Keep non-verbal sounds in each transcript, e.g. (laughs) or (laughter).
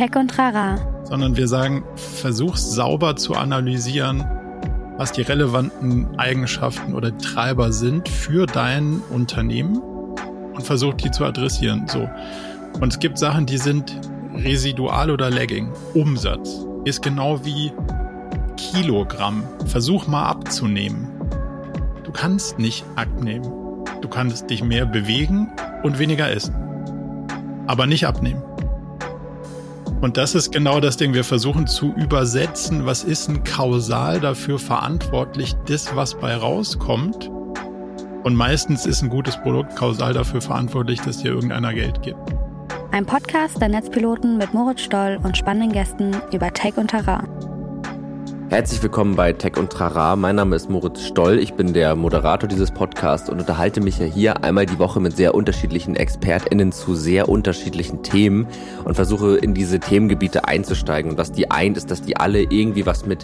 Tech und Trara. Sondern wir sagen, versuch sauber zu analysieren, was die relevanten Eigenschaften oder Treiber sind für dein Unternehmen und versuch die zu adressieren. So. Und es gibt Sachen, die sind residual oder lagging. Umsatz ist genau wie Kilogramm. Versuch mal abzunehmen. Du kannst nicht abnehmen. Du kannst dich mehr bewegen und weniger essen. Aber nicht abnehmen. Und das ist genau das Ding. Wir versuchen zu übersetzen, was ist ein Kausal dafür verantwortlich, das, was bei rauskommt. Und meistens ist ein gutes Produkt kausal dafür verantwortlich, dass dir irgendeiner Geld gibt. Ein Podcast der Netzpiloten mit Moritz Stoll und spannenden Gästen über Tech und Terrain. Herzlich willkommen bei Tech und Trara. Mein Name ist Moritz Stoll. Ich bin der Moderator dieses Podcasts und unterhalte mich ja hier einmal die Woche mit sehr unterschiedlichen ExpertInnen zu sehr unterschiedlichen Themen und versuche in diese Themengebiete einzusteigen. Und was die eint, ist, dass die alle irgendwie was mit,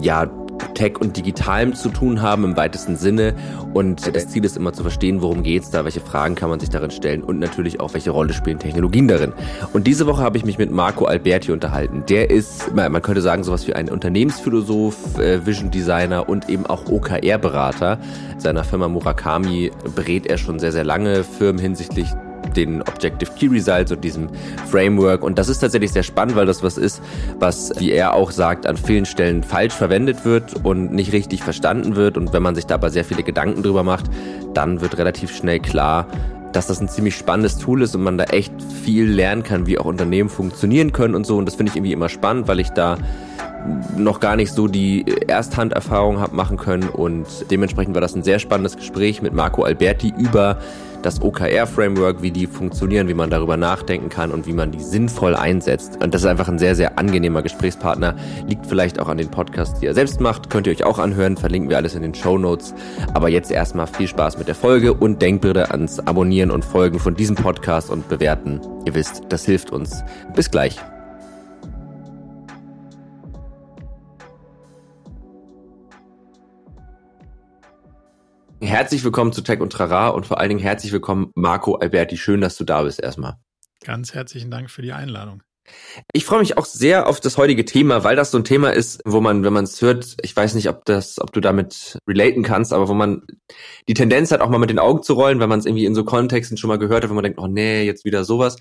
ja, Tech und Digitalem zu tun haben im weitesten Sinne. Und das Ziel ist immer zu verstehen, worum geht's da, welche Fragen kann man sich darin stellen und natürlich auch, welche Rolle spielen Technologien darin. Und diese Woche habe ich mich mit Marco Alberti unterhalten. Der ist, man könnte sagen, sowas wie ein Unternehmensphilosoph, äh, Vision Designer und eben auch OKR-Berater. Seiner Firma Murakami berät er schon sehr, sehr lange Firmen hinsichtlich den Objective Key Results und diesem Framework. Und das ist tatsächlich sehr spannend, weil das was ist, was, wie er auch sagt, an vielen Stellen falsch verwendet wird und nicht richtig verstanden wird. Und wenn man sich da aber sehr viele Gedanken drüber macht, dann wird relativ schnell klar, dass das ein ziemlich spannendes Tool ist und man da echt viel lernen kann, wie auch Unternehmen funktionieren können und so. Und das finde ich irgendwie immer spannend, weil ich da noch gar nicht so die Ersthanderfahrung habe machen können und dementsprechend war das ein sehr spannendes Gespräch mit Marco Alberti über das OKR-Framework, wie die funktionieren, wie man darüber nachdenken kann und wie man die sinnvoll einsetzt. Und das ist einfach ein sehr, sehr angenehmer Gesprächspartner. Liegt vielleicht auch an den Podcasts, die er selbst macht. Könnt ihr euch auch anhören. Verlinken wir alles in den Show Notes. Aber jetzt erstmal viel Spaß mit der Folge und denkt bitte ans Abonnieren und Folgen von diesem Podcast und bewerten. Ihr wisst, das hilft uns. Bis gleich. Herzlich willkommen zu Tech und Trara und vor allen Dingen herzlich willkommen Marco Alberti. Schön, dass du da bist erstmal. Ganz herzlichen Dank für die Einladung. Ich freue mich auch sehr auf das heutige Thema, weil das so ein Thema ist, wo man, wenn man es hört, ich weiß nicht, ob das, ob du damit relaten kannst, aber wo man die Tendenz hat, auch mal mit den Augen zu rollen, wenn man es irgendwie in so Kontexten schon mal gehört hat, wenn man denkt, oh nee, jetzt wieder sowas.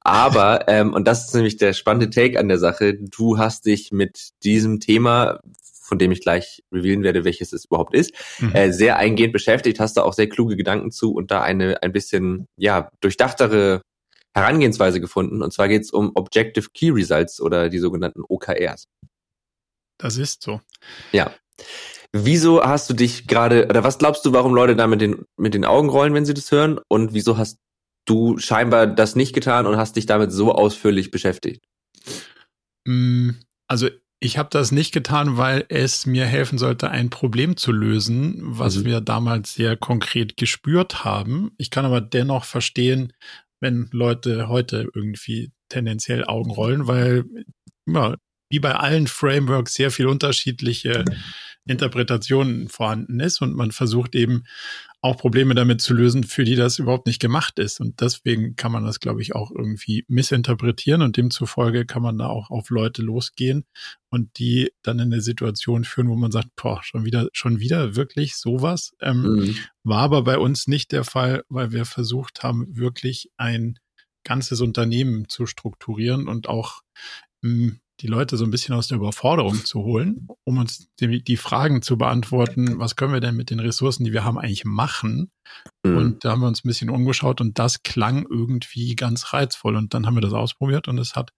Aber, (laughs) ähm, und das ist nämlich der spannende Take an der Sache, du hast dich mit diesem Thema von dem ich gleich revealen werde, welches es überhaupt ist, mhm. äh, sehr eingehend beschäftigt, hast da auch sehr kluge Gedanken zu und da eine ein bisschen ja durchdachtere Herangehensweise gefunden. Und zwar geht es um Objective Key Results oder die sogenannten OKRs. Das ist so. Ja. Wieso hast du dich gerade, oder was glaubst du, warum Leute da mit den, mit den Augen rollen, wenn sie das hören? Und wieso hast du scheinbar das nicht getan und hast dich damit so ausführlich beschäftigt? Mm, also ich habe das nicht getan, weil es mir helfen sollte, ein Problem zu lösen, was mhm. wir damals sehr konkret gespürt haben. Ich kann aber dennoch verstehen, wenn Leute heute irgendwie tendenziell Augen rollen, weil ja, wie bei allen Frameworks sehr viel unterschiedliche Interpretationen vorhanden ist und man versucht eben auch Probleme damit zu lösen, für die das überhaupt nicht gemacht ist. Und deswegen kann man das, glaube ich, auch irgendwie missinterpretieren und demzufolge kann man da auch auf Leute losgehen und die dann in eine Situation führen, wo man sagt, boah, schon wieder, schon wieder wirklich sowas. Ähm, mhm. War aber bei uns nicht der Fall, weil wir versucht haben, wirklich ein ganzes Unternehmen zu strukturieren und auch ähm, die Leute so ein bisschen aus der Überforderung zu holen, um uns die, die, Fragen zu beantworten, was können wir denn mit den Ressourcen, die wir haben, eigentlich machen? Mhm. Und da haben wir uns ein bisschen umgeschaut und das klang irgendwie ganz reizvoll. Und dann haben wir das ausprobiert und es hat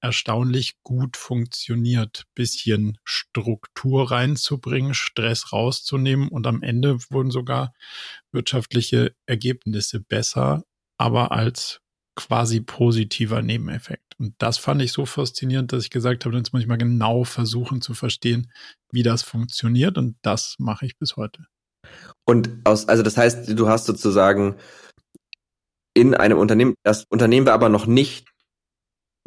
erstaunlich gut funktioniert, bisschen Struktur reinzubringen, Stress rauszunehmen und am Ende wurden sogar wirtschaftliche Ergebnisse besser, aber als quasi positiver Nebeneffekt. Und das fand ich so faszinierend, dass ich gesagt habe, jetzt muss ich mal genau versuchen zu verstehen, wie das funktioniert. Und das mache ich bis heute. Und aus, also das heißt, du hast sozusagen in einem Unternehmen, das Unternehmen war aber noch nicht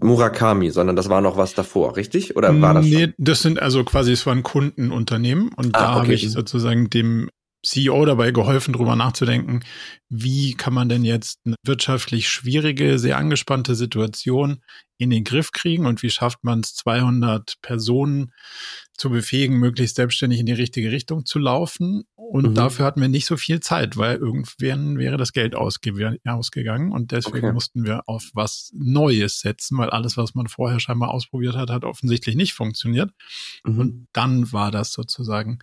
Murakami, sondern das war noch was davor, richtig? Oder war das? Nee, schon? das sind also quasi, es war ein Kundenunternehmen und ah, da okay. habe ich sozusagen dem CEO dabei geholfen, darüber nachzudenken, wie kann man denn jetzt eine wirtschaftlich schwierige, sehr angespannte Situation in den Griff kriegen und wie schafft man es, 200 Personen zu befähigen, möglichst selbstständig in die richtige Richtung zu laufen. Und mhm. dafür hatten wir nicht so viel Zeit, weil irgendwann wäre das Geld ausge ausgegangen und deswegen okay. mussten wir auf was Neues setzen, weil alles, was man vorher scheinbar ausprobiert hat, hat offensichtlich nicht funktioniert. Mhm. Und dann war das sozusagen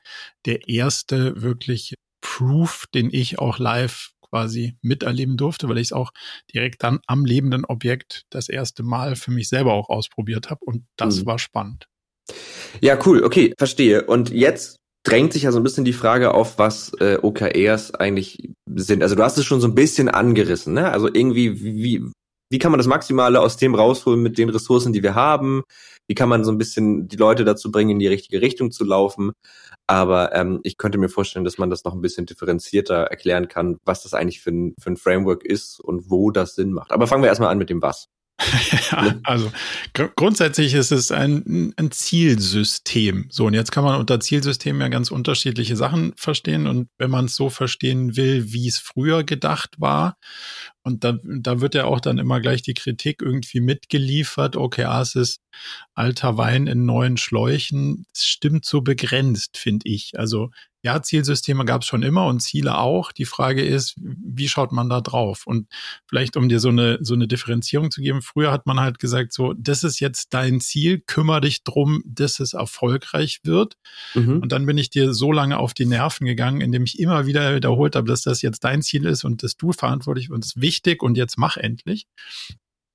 der erste wirklich Proof, den ich auch live quasi miterleben durfte, weil ich es auch direkt dann am lebenden Objekt das erste Mal für mich selber auch ausprobiert habe und das mhm. war spannend. Ja, cool, okay, verstehe. Und jetzt drängt sich ja so ein bisschen die Frage auf, was äh, OKRs eigentlich sind. Also du hast es schon so ein bisschen angerissen, ne? Also irgendwie, wie, wie kann man das Maximale aus dem rausholen mit den Ressourcen, die wir haben? Wie kann man so ein bisschen die Leute dazu bringen, in die richtige Richtung zu laufen? Aber ähm, ich könnte mir vorstellen, dass man das noch ein bisschen differenzierter erklären kann, was das eigentlich für ein, für ein Framework ist und wo das Sinn macht. Aber fangen wir erstmal an mit dem Was. Ja, also gr grundsätzlich ist es ein, ein Zielsystem. So, und jetzt kann man unter Zielsystem ja ganz unterschiedliche Sachen verstehen. Und wenn man es so verstehen will, wie es früher gedacht war, und da, da wird ja auch dann immer gleich die Kritik irgendwie mitgeliefert, okay, ah, es ist alter Wein in neuen Schläuchen. Es stimmt so begrenzt, finde ich. Also ja, Zielsysteme gab es schon immer und Ziele auch. Die Frage ist, wie schaut man da drauf? Und vielleicht, um dir so eine, so eine Differenzierung zu geben, früher hat man halt gesagt, so, das ist jetzt dein Ziel, kümmere dich drum, dass es erfolgreich wird. Mhm. Und dann bin ich dir so lange auf die Nerven gegangen, indem ich immer wieder wiederholt habe, dass das jetzt dein Ziel ist und dass du verantwortlich und es ist wichtig und jetzt mach endlich.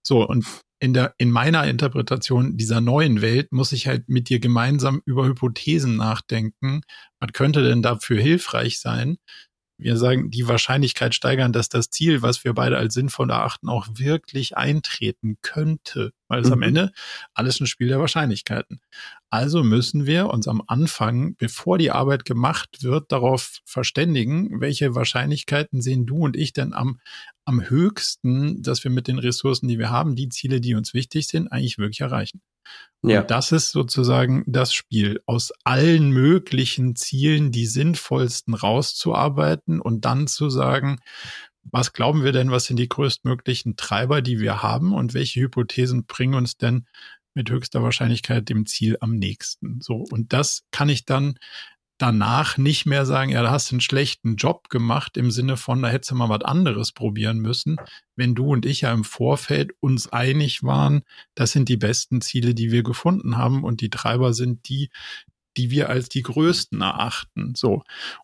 So, und in der, in meiner Interpretation dieser neuen Welt muss ich halt mit dir gemeinsam über Hypothesen nachdenken. Was könnte denn dafür hilfreich sein? Wir sagen, die Wahrscheinlichkeit steigern, dass das Ziel, was wir beide als sinnvoll erachten, auch wirklich eintreten könnte. Weil es mhm. am Ende alles ein Spiel der Wahrscheinlichkeiten. Also müssen wir uns am Anfang, bevor die Arbeit gemacht wird, darauf verständigen, welche Wahrscheinlichkeiten sehen du und ich denn am, am höchsten, dass wir mit den Ressourcen, die wir haben, die Ziele, die uns wichtig sind, eigentlich wirklich erreichen. Ja. Und das ist sozusagen das Spiel, aus allen möglichen Zielen die sinnvollsten rauszuarbeiten und dann zu sagen, was glauben wir denn, was sind die größtmöglichen Treiber, die wir haben und welche Hypothesen bringen uns denn mit höchster Wahrscheinlichkeit dem Ziel am nächsten? So. Und das kann ich dann danach nicht mehr sagen, ja, da hast du einen schlechten Job gemacht im Sinne von, da hättest du mal was anderes probieren müssen, wenn du und ich ja im Vorfeld uns einig waren, das sind die besten Ziele, die wir gefunden haben und die Treiber sind die, die wir als die größten erachten. So.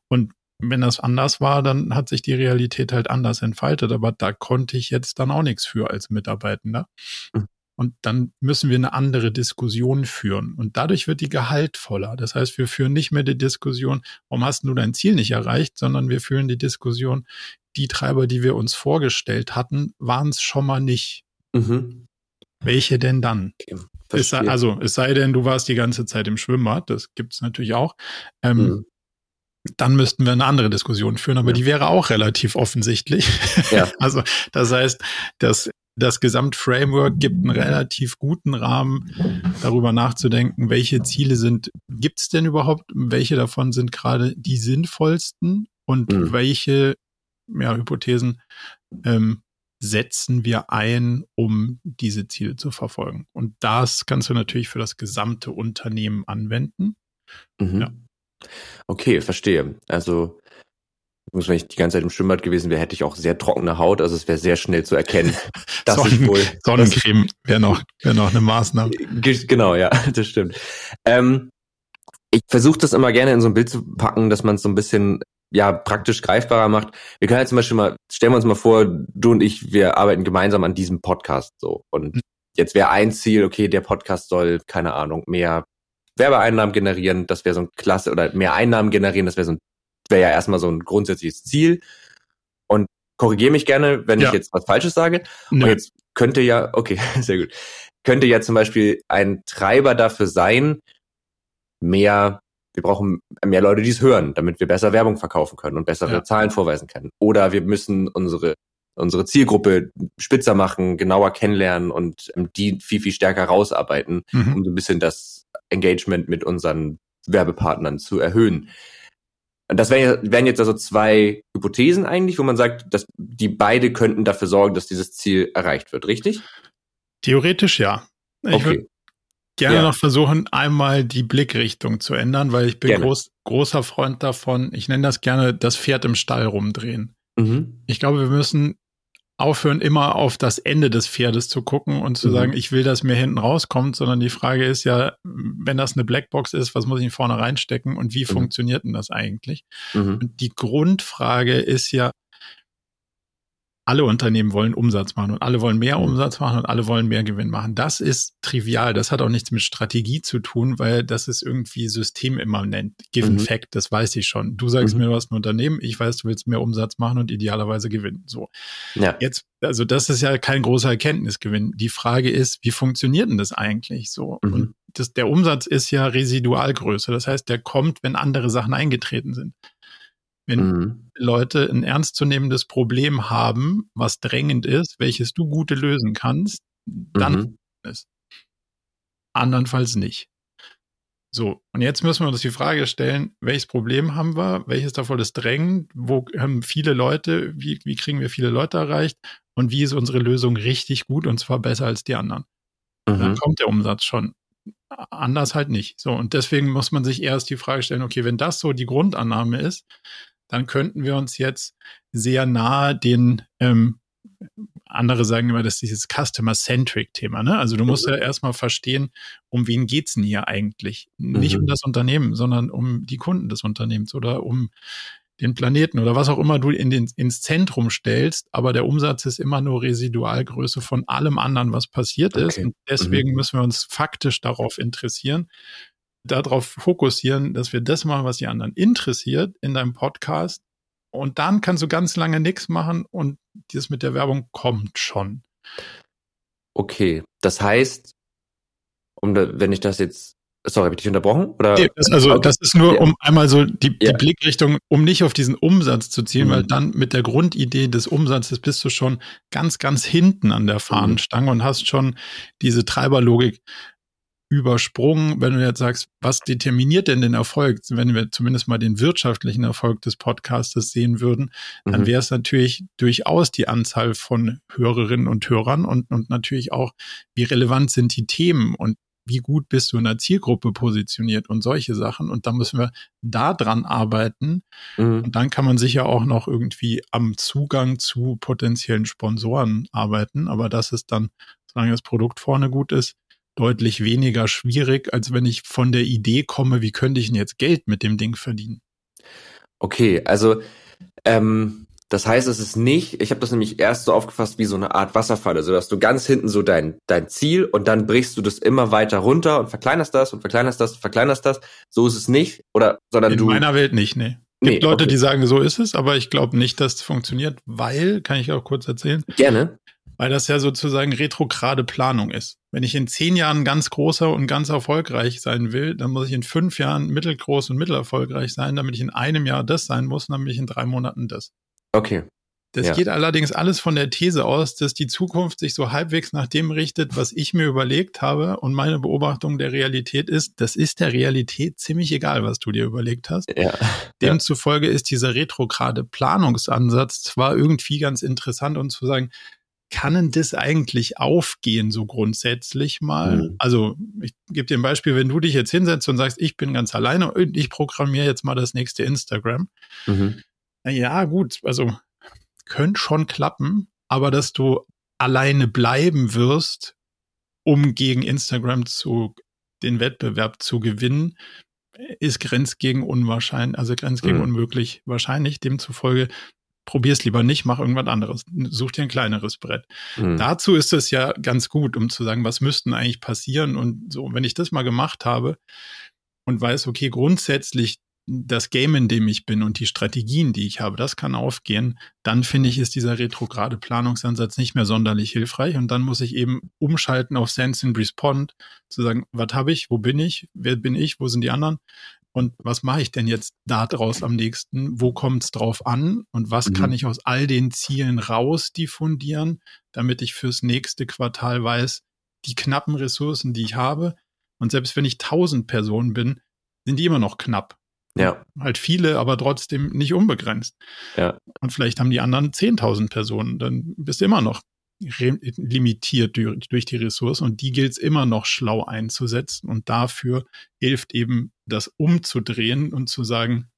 Und wenn das anders war, dann hat sich die Realität halt anders entfaltet. Aber da konnte ich jetzt dann auch nichts für als Mitarbeitender. Und dann müssen wir eine andere Diskussion führen. Und dadurch wird die gehaltvoller. Das heißt, wir führen nicht mehr die Diskussion, warum hast du dein Ziel nicht erreicht, sondern wir führen die Diskussion, die Treiber, die wir uns vorgestellt hatten, waren es schon mal nicht. Mhm. Welche denn dann? Okay, es sei, also es sei denn, du warst die ganze Zeit im Schwimmbad, das gibt es natürlich auch. Ähm, mhm dann müssten wir eine andere Diskussion führen, aber ja. die wäre auch relativ offensichtlich. Ja. (laughs) Also das heißt, das, das Gesamtframework gibt einen relativ guten Rahmen, darüber nachzudenken, welche Ziele sind, gibt es denn überhaupt, welche davon sind gerade die sinnvollsten und mhm. welche ja, Hypothesen ähm, setzen wir ein, um diese Ziele zu verfolgen. Und das kannst du natürlich für das gesamte Unternehmen anwenden. Mhm. Ja. Okay, verstehe. Also, wenn ich die ganze Zeit im Schwimmbad gewesen wäre, hätte ich auch sehr trockene Haut, also es wäre sehr schnell zu erkennen. (laughs) Das Sonnen, wohl, Sonnencreme wäre noch, wäre noch eine Maßnahme. Genau, ja, (laughs) das stimmt. Ähm, ich versuche das immer gerne in so ein Bild zu packen, dass man es so ein bisschen ja praktisch greifbarer macht. Wir können jetzt zum Beispiel mal, stellen wir uns mal vor, du und ich, wir arbeiten gemeinsam an diesem Podcast so. Und mhm. jetzt wäre ein Ziel, okay, der Podcast soll, keine Ahnung, mehr Werbeeinnahmen generieren, das wäre so ein klasse, oder mehr Einnahmen generieren, das wäre so ein, wäre ja erstmal so ein grundsätzliches Ziel. Und korrigiere mich gerne, wenn ja. ich jetzt was Falsches sage. Nee. Und jetzt könnte ja, okay, (laughs) sehr gut, könnte ja zum Beispiel ein Treiber dafür sein, mehr, wir brauchen mehr Leute, die es hören, damit wir besser Werbung verkaufen können und bessere ja. Zahlen vorweisen können. Oder wir müssen unsere unsere Zielgruppe spitzer machen, genauer kennenlernen und die viel, viel stärker rausarbeiten, mhm. um so ein bisschen das Engagement mit unseren Werbepartnern zu erhöhen. Das wären, wären jetzt also zwei Hypothesen eigentlich, wo man sagt, dass die beide könnten dafür sorgen, dass dieses Ziel erreicht wird, richtig? Theoretisch ja. Ich okay. würde gerne ja. noch versuchen, einmal die Blickrichtung zu ändern, weil ich bin groß, großer Freund davon. Ich nenne das gerne das Pferd im Stall rumdrehen. Mhm. Ich glaube, wir müssen aufhören, immer auf das Ende des Pferdes zu gucken und zu mhm. sagen, ich will, dass mir hinten rauskommt, sondern die Frage ist ja, wenn das eine Blackbox ist, was muss ich vorne reinstecken und wie mhm. funktioniert denn das eigentlich? Mhm. Und die Grundfrage ist ja, alle Unternehmen wollen Umsatz machen und alle wollen mehr mhm. Umsatz machen und alle wollen mehr Gewinn machen. Das ist trivial. Das hat auch nichts mit Strategie zu tun, weil das ist irgendwie systemimmanent. Given mhm. Fact, das weiß ich schon. Du sagst mhm. mir, du hast ein Unternehmen, ich weiß, du willst mehr Umsatz machen und idealerweise gewinnen. So. Ja. Jetzt, also das ist ja kein großer Erkenntnisgewinn. Die Frage ist, wie funktioniert denn das eigentlich so? Mhm. Und das, der Umsatz ist ja Residualgröße. Das heißt, der kommt, wenn andere Sachen eingetreten sind. Wenn mhm. Leute ein ernstzunehmendes Problem haben, was drängend ist, welches du gute lösen kannst, dann mhm. (laughs) ist. Andernfalls nicht. So, und jetzt müssen wir uns die Frage stellen, welches Problem haben wir, welches davon ist drängend, wo haben viele Leute, wie, wie kriegen wir viele Leute erreicht und wie ist unsere Lösung richtig gut und zwar besser als die anderen. Mhm. Dann kommt der Umsatz schon. Anders halt nicht. So, und deswegen muss man sich erst die Frage stellen, okay, wenn das so die Grundannahme ist, dann könnten wir uns jetzt sehr nahe den ähm, andere sagen immer, das ist dieses Customer-Centric-Thema. Ne? Also du musst mhm. ja erstmal verstehen, um wen geht's denn hier eigentlich? Mhm. Nicht um mhm. das Unternehmen, sondern um die Kunden des Unternehmens oder um den Planeten oder was auch immer du in den, ins Zentrum stellst, aber der Umsatz ist immer nur Residualgröße von allem anderen, was passiert okay. ist. Und deswegen mhm. müssen wir uns faktisch darauf interessieren, darauf fokussieren, dass wir das machen, was die anderen interessiert in deinem Podcast. Und dann kannst du ganz lange nichts machen und das mit der Werbung kommt schon. Okay, das heißt, um da, wenn ich das jetzt Sorry, habe ich dich unterbrochen? Oder? Nee, das, also das ist nur, um einmal so die, die ja. Blickrichtung, um nicht auf diesen Umsatz zu ziehen, mhm. weil dann mit der Grundidee des Umsatzes bist du schon ganz, ganz hinten an der Fahnenstange mhm. und hast schon diese Treiberlogik übersprungen, wenn du jetzt sagst, was determiniert denn den Erfolg? Wenn wir zumindest mal den wirtschaftlichen Erfolg des Podcastes sehen würden, dann mhm. wäre es natürlich durchaus die Anzahl von Hörerinnen und Hörern und, und natürlich auch, wie relevant sind die Themen und wie gut bist du in der Zielgruppe positioniert und solche Sachen. Und da müssen wir da dran arbeiten. Mhm. Und dann kann man sicher auch noch irgendwie am Zugang zu potenziellen Sponsoren arbeiten. Aber das ist dann, solange das Produkt vorne gut ist, deutlich weniger schwierig, als wenn ich von der Idee komme, wie könnte ich denn jetzt Geld mit dem Ding verdienen. Okay, also ähm, das heißt, es ist nicht, ich habe das nämlich erst so aufgefasst wie so eine Art Wasserfall, also dass du ganz hinten so dein, dein Ziel und dann brichst du das immer weiter runter und verkleinerst das und verkleinerst das, und verkleinerst das. So ist es nicht, oder sondern In du. In meiner Welt nicht, nee. Es gibt nee, Leute, okay. die sagen, so ist es, aber ich glaube nicht, dass es funktioniert, weil, kann ich auch kurz erzählen. Gerne weil das ja sozusagen retrograde Planung ist. Wenn ich in zehn Jahren ganz großer und ganz erfolgreich sein will, dann muss ich in fünf Jahren mittelgroß und mittelerfolgreich sein, damit ich in einem Jahr das sein muss, dann bin ich in drei Monaten das. Okay. Das ja. geht allerdings alles von der These aus, dass die Zukunft sich so halbwegs nach dem richtet, was ich mir überlegt habe. Und meine Beobachtung der Realität ist, das ist der Realität ziemlich egal, was du dir überlegt hast. Ja. Demzufolge ist dieser retrograde Planungsansatz zwar irgendwie ganz interessant und zu sagen, kann denn das eigentlich aufgehen, so grundsätzlich mal? Mhm. Also, ich gebe dir ein Beispiel, wenn du dich jetzt hinsetzt und sagst, ich bin ganz alleine und ich programmiere jetzt mal das nächste Instagram. Mhm. Ja, gut, also könnte schon klappen, aber dass du alleine bleiben wirst, um gegen Instagram zu den Wettbewerb zu gewinnen, ist Grenz gegen unwahrscheinlich, also Grenz gegen mhm. unmöglich wahrscheinlich. Demzufolge probier's lieber nicht, mach irgendwas anderes. Such dir ein kleineres Brett. Mhm. Dazu ist es ja ganz gut, um zu sagen, was müssten eigentlich passieren und so, wenn ich das mal gemacht habe und weiß, okay, grundsätzlich das Game, in dem ich bin und die Strategien, die ich habe, das kann aufgehen, dann finde ich, ist dieser retrograde Planungsansatz nicht mehr sonderlich hilfreich und dann muss ich eben umschalten auf Sense and Respond, zu sagen, was habe ich, wo bin ich, wer bin ich, wo sind die anderen und was mache ich denn jetzt daraus am nächsten? Wo kommt es drauf an? Und was mhm. kann ich aus all den Zielen raus diffundieren, damit ich fürs nächste Quartal weiß, die knappen Ressourcen, die ich habe. Und selbst wenn ich tausend Personen bin, sind die immer noch knapp. Ja. Halt viele, aber trotzdem nicht unbegrenzt. Ja. Und vielleicht haben die anderen 10.000 Personen, dann bist du immer noch limitiert durch die Ressourcen und die gilt es immer noch schlau einzusetzen und dafür hilft eben das umzudrehen und zu sagen,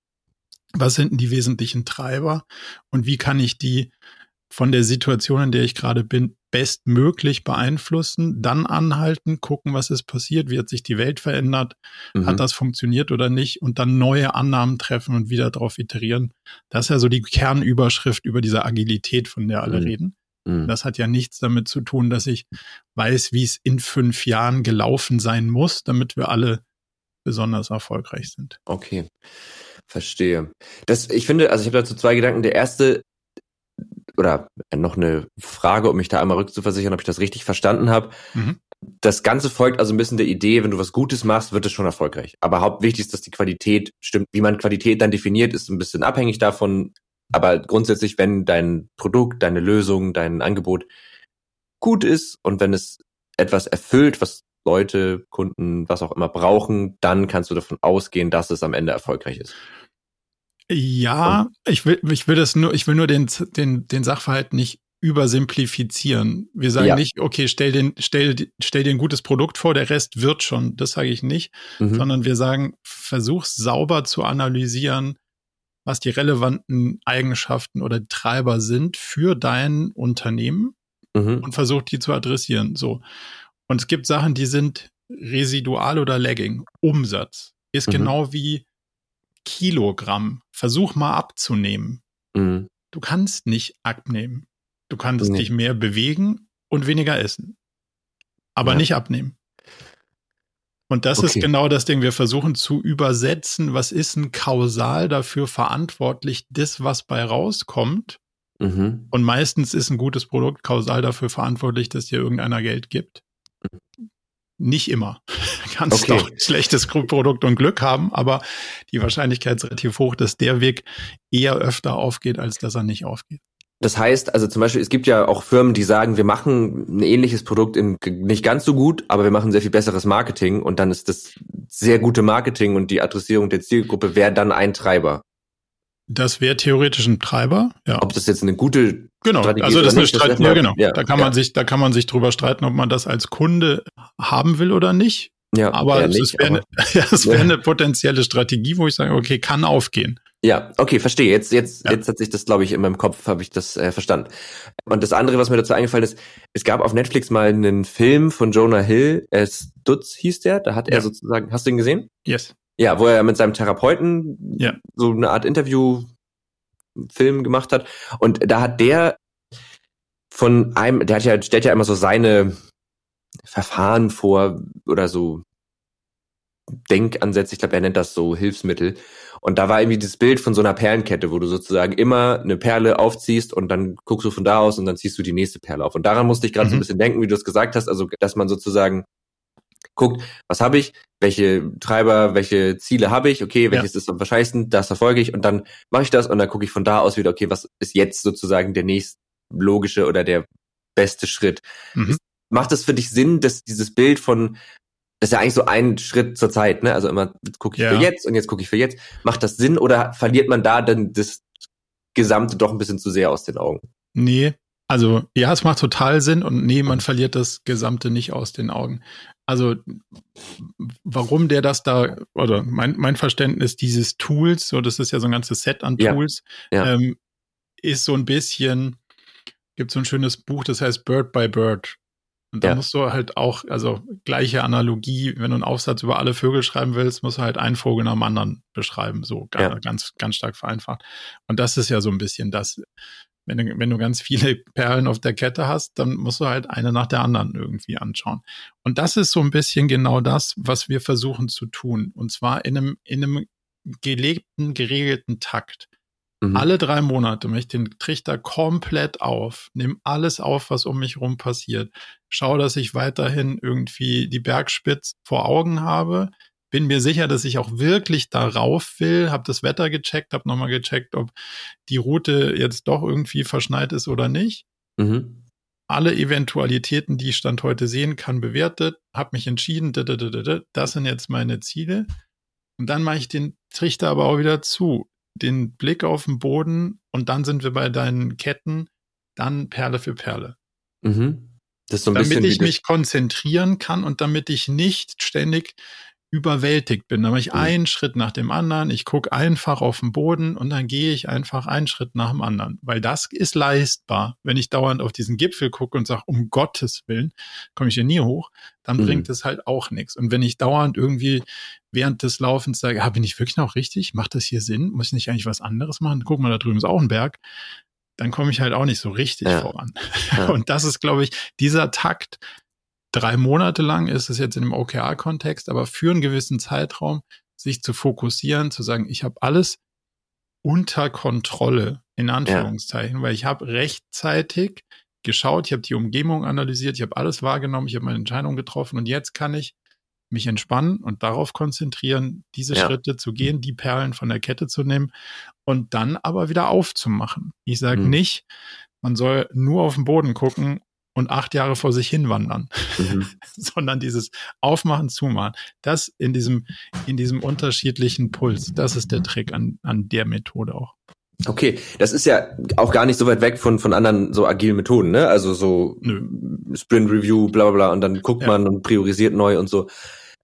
was sind denn die wesentlichen Treiber und wie kann ich die von der Situation, in der ich gerade bin, bestmöglich beeinflussen, dann anhalten, gucken, was ist passiert, wie hat sich die Welt verändert, mhm. hat das funktioniert oder nicht und dann neue Annahmen treffen und wieder darauf iterieren. Das ist ja so die Kernüberschrift über diese Agilität, von der alle mhm. reden. Mhm. Das hat ja nichts damit zu tun, dass ich weiß, wie es in fünf Jahren gelaufen sein muss, damit wir alle besonders erfolgreich sind. Okay. Verstehe. Das, ich finde, also ich habe dazu zwei Gedanken. Der erste, oder noch eine Frage, um mich da einmal rückzuversichern, ob ich das richtig verstanden habe. Mhm. Das Ganze folgt also ein bisschen der Idee, wenn du was Gutes machst, wird es schon erfolgreich. Aber hauptwichtig ist, dass die Qualität stimmt. Wie man Qualität dann definiert, ist ein bisschen abhängig davon. Aber grundsätzlich, wenn dein Produkt, deine Lösung, dein Angebot gut ist und wenn es etwas erfüllt, was Leute, Kunden, was auch immer brauchen, dann kannst du davon ausgehen, dass es am Ende erfolgreich ist. Ja, ich will, ich will das nur, ich will nur den, den, den Sachverhalt nicht übersimplifizieren. Wir sagen ja. nicht, okay, stell den, stell, stell dir ein gutes Produkt vor, der Rest wird schon. Das sage ich nicht, mhm. sondern wir sagen, versuch sauber zu analysieren, was die relevanten Eigenschaften oder Treiber sind für dein Unternehmen mhm. und versuch die zu adressieren. So. Und es gibt Sachen, die sind residual oder lagging. Umsatz ist mhm. genau wie Kilogramm. Versuch mal abzunehmen. Mhm. Du kannst nicht abnehmen. Du kannst nee. dich mehr bewegen und weniger essen. Aber ja. nicht abnehmen. Und das okay. ist genau das Ding. Wir versuchen zu übersetzen, was ist ein Kausal dafür verantwortlich, das, was bei rauskommt. Mhm. Und meistens ist ein gutes Produkt kausal dafür verantwortlich, dass dir irgendeiner Geld gibt. Nicht immer. (laughs) Kannst okay. auch schlechtes Produkt und Glück haben, aber die Wahrscheinlichkeit ist relativ hoch, dass der Weg eher öfter aufgeht, als dass er nicht aufgeht. Das heißt, also zum Beispiel, es gibt ja auch Firmen, die sagen, wir machen ein ähnliches Produkt in, nicht ganz so gut, aber wir machen sehr viel besseres Marketing und dann ist das sehr gute Marketing und die Adressierung der Zielgruppe wäre dann ein Treiber. Das wäre theoretisch ein Treiber, ja. Ob das jetzt eine gute genau, Strategie also das ist eine Strategie, ja, genau. Ja, da kann ja. man sich, da kann man sich drüber streiten, ob man das als Kunde haben will oder nicht. Ja, aber es, nicht, wäre eine, ja, (laughs) es wäre eine potenzielle Strategie, wo ich sage, okay, kann aufgehen. Ja, okay, verstehe. Jetzt, jetzt, ja. jetzt hat sich das, glaube ich, in meinem Kopf habe ich das äh, verstanden. Und das andere, was mir dazu eingefallen ist, es gab auf Netflix mal einen Film von Jonah Hill, äh, Stutz hieß der, da hat er sozusagen, hast du ihn gesehen? Yes. Ja, wo er mit seinem Therapeuten ja. so eine Art Interview-Film gemacht hat. Und da hat der von einem, der hat ja, stellt ja immer so seine Verfahren vor oder so Denkansätze, ich glaube, er nennt das so Hilfsmittel. Und da war irgendwie dieses Bild von so einer Perlenkette, wo du sozusagen immer eine Perle aufziehst und dann guckst du von da aus und dann ziehst du die nächste Perle auf. Und daran musste ich gerade mhm. so ein bisschen denken, wie du es gesagt hast, also dass man sozusagen guckt, was habe ich, welche Treiber, welche Ziele habe ich, okay, welches ja. ist am wahrscheinlichsten, das verfolge ich und dann mache ich das und dann gucke ich von da aus wieder, okay, was ist jetzt sozusagen der nächste logische oder der beste Schritt. Mhm. Macht es für dich Sinn, dass dieses Bild von das ist ja eigentlich so ein Schritt zur Zeit, ne? Also immer gucke ich ja. für jetzt und jetzt gucke ich für jetzt. Macht das Sinn oder verliert man da dann das Gesamte doch ein bisschen zu sehr aus den Augen? Nee, also ja, es macht total Sinn und nee, man verliert das Gesamte nicht aus den Augen. Also warum der das da, oder mein, mein Verständnis dieses Tools, so das ist ja so ein ganzes Set an Tools, ja, ja. Ähm, ist so ein bisschen, gibt so ein schönes Buch, das heißt Bird by Bird. Und da ja. musst du halt auch, also gleiche Analogie, wenn du einen Aufsatz über alle Vögel schreiben willst, musst du halt einen Vogel nach dem anderen beschreiben, so ja. ganz, ganz stark vereinfacht. Und das ist ja so ein bisschen das, wenn du, wenn du ganz viele (laughs) Perlen auf der Kette hast, dann musst du halt eine nach der anderen irgendwie anschauen. Und das ist so ein bisschen genau das, was wir versuchen zu tun. Und zwar in einem, in einem gelebten, geregelten Takt. Mhm. Alle drei Monate mache ich den Trichter komplett auf, nehme alles auf, was um mich rum passiert, schaue, dass ich weiterhin irgendwie die Bergspitze vor Augen habe, bin mir sicher, dass ich auch wirklich darauf will, habe das Wetter gecheckt, habe nochmal gecheckt, ob die Route jetzt doch irgendwie verschneit ist oder nicht. Mhm. Alle Eventualitäten, die ich Stand heute sehen kann, bewertet, habe mich entschieden, das sind jetzt meine Ziele Und dann mache ich den Trichter aber auch wieder zu. Den Blick auf den Boden und dann sind wir bei deinen Ketten, dann Perle für Perle. Mhm. Das ist so ein damit ich mich konzentrieren kann und damit ich nicht ständig überwältigt bin. Dann mache ich mhm. einen Schritt nach dem anderen, ich gucke einfach auf den Boden und dann gehe ich einfach einen Schritt nach dem anderen. Weil das ist leistbar. Wenn ich dauernd auf diesen Gipfel gucke und sage, um Gottes Willen, komme ich hier nie hoch, dann mhm. bringt es halt auch nichts. Und wenn ich dauernd irgendwie während des Laufens sage, ah, bin ich wirklich noch richtig? Macht das hier Sinn? Muss ich nicht eigentlich was anderes machen? Guck mal, da drüben ist auch ein Berg dann komme ich halt auch nicht so richtig ja. voran. Ja. (laughs) Und das ist, glaube ich, dieser Takt, drei Monate lang ist es jetzt in dem OKR-Kontext, aber für einen gewissen Zeitraum sich zu fokussieren, zu sagen, ich habe alles unter Kontrolle, in Anführungszeichen, ja. weil ich habe rechtzeitig geschaut, ich habe die Umgebung analysiert, ich habe alles wahrgenommen, ich habe meine Entscheidung getroffen und jetzt kann ich mich entspannen und darauf konzentrieren, diese ja. Schritte zu gehen, die Perlen von der Kette zu nehmen und dann aber wieder aufzumachen. Ich sage mhm. nicht, man soll nur auf den Boden gucken und acht Jahre vor sich hinwandern, mhm. (laughs) sondern dieses Aufmachen, Zumachen, das in diesem, in diesem unterschiedlichen Puls, das ist der Trick an, an der Methode auch. Okay, das ist ja auch gar nicht so weit weg von, von anderen so agilen Methoden, ne? Also so Nö. Sprint Review, bla bla bla, und dann guckt ja. man und priorisiert neu und so.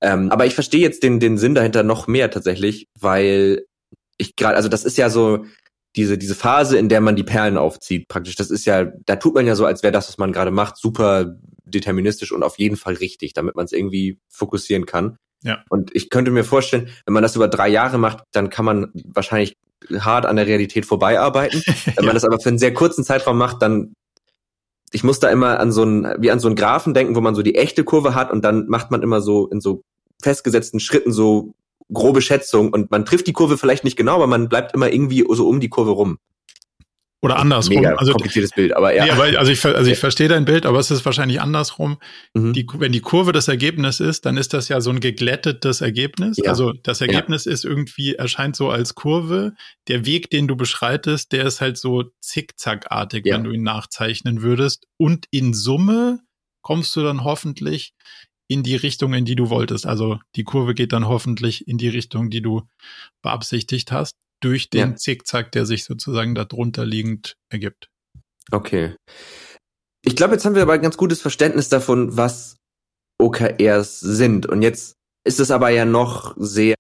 Ähm, aber ich verstehe jetzt den, den Sinn dahinter noch mehr tatsächlich, weil ich gerade, also das ist ja so, diese, diese Phase, in der man die Perlen aufzieht, praktisch, das ist ja, da tut man ja so, als wäre das, was man gerade macht, super deterministisch und auf jeden Fall richtig, damit man es irgendwie fokussieren kann. Ja. Und ich könnte mir vorstellen, wenn man das über drei Jahre macht, dann kann man wahrscheinlich hart an der Realität vorbeiarbeiten. (laughs) Wenn man das aber für einen sehr kurzen Zeitraum macht, dann ich muss da immer an so einen, wie an so einen Graphen denken, wo man so die echte Kurve hat und dann macht man immer so in so festgesetzten Schritten so grobe Schätzung und man trifft die Kurve vielleicht nicht genau, aber man bleibt immer irgendwie so um die Kurve rum. Oder andersrum. Mega also, kompliziertes Bild, aber ja. Nee, aber also ich, also ich verstehe dein Bild, aber es ist wahrscheinlich andersrum. Mhm. Die, wenn die Kurve das Ergebnis ist, dann ist das ja so ein geglättetes Ergebnis. Ja. Also das Ergebnis ja. ist irgendwie, erscheint so als Kurve. Der Weg, den du beschreitest, der ist halt so zickzackartig, ja. wenn du ihn nachzeichnen würdest. Und in Summe kommst du dann hoffentlich in die Richtung, in die du wolltest. Also die Kurve geht dann hoffentlich in die Richtung, die du beabsichtigt hast, durch den ja. Zickzack, der sich sozusagen darunter liegend ergibt. Okay. Ich glaube, jetzt haben wir aber ein ganz gutes Verständnis davon, was OKRs sind. Und jetzt ist es aber ja noch sehr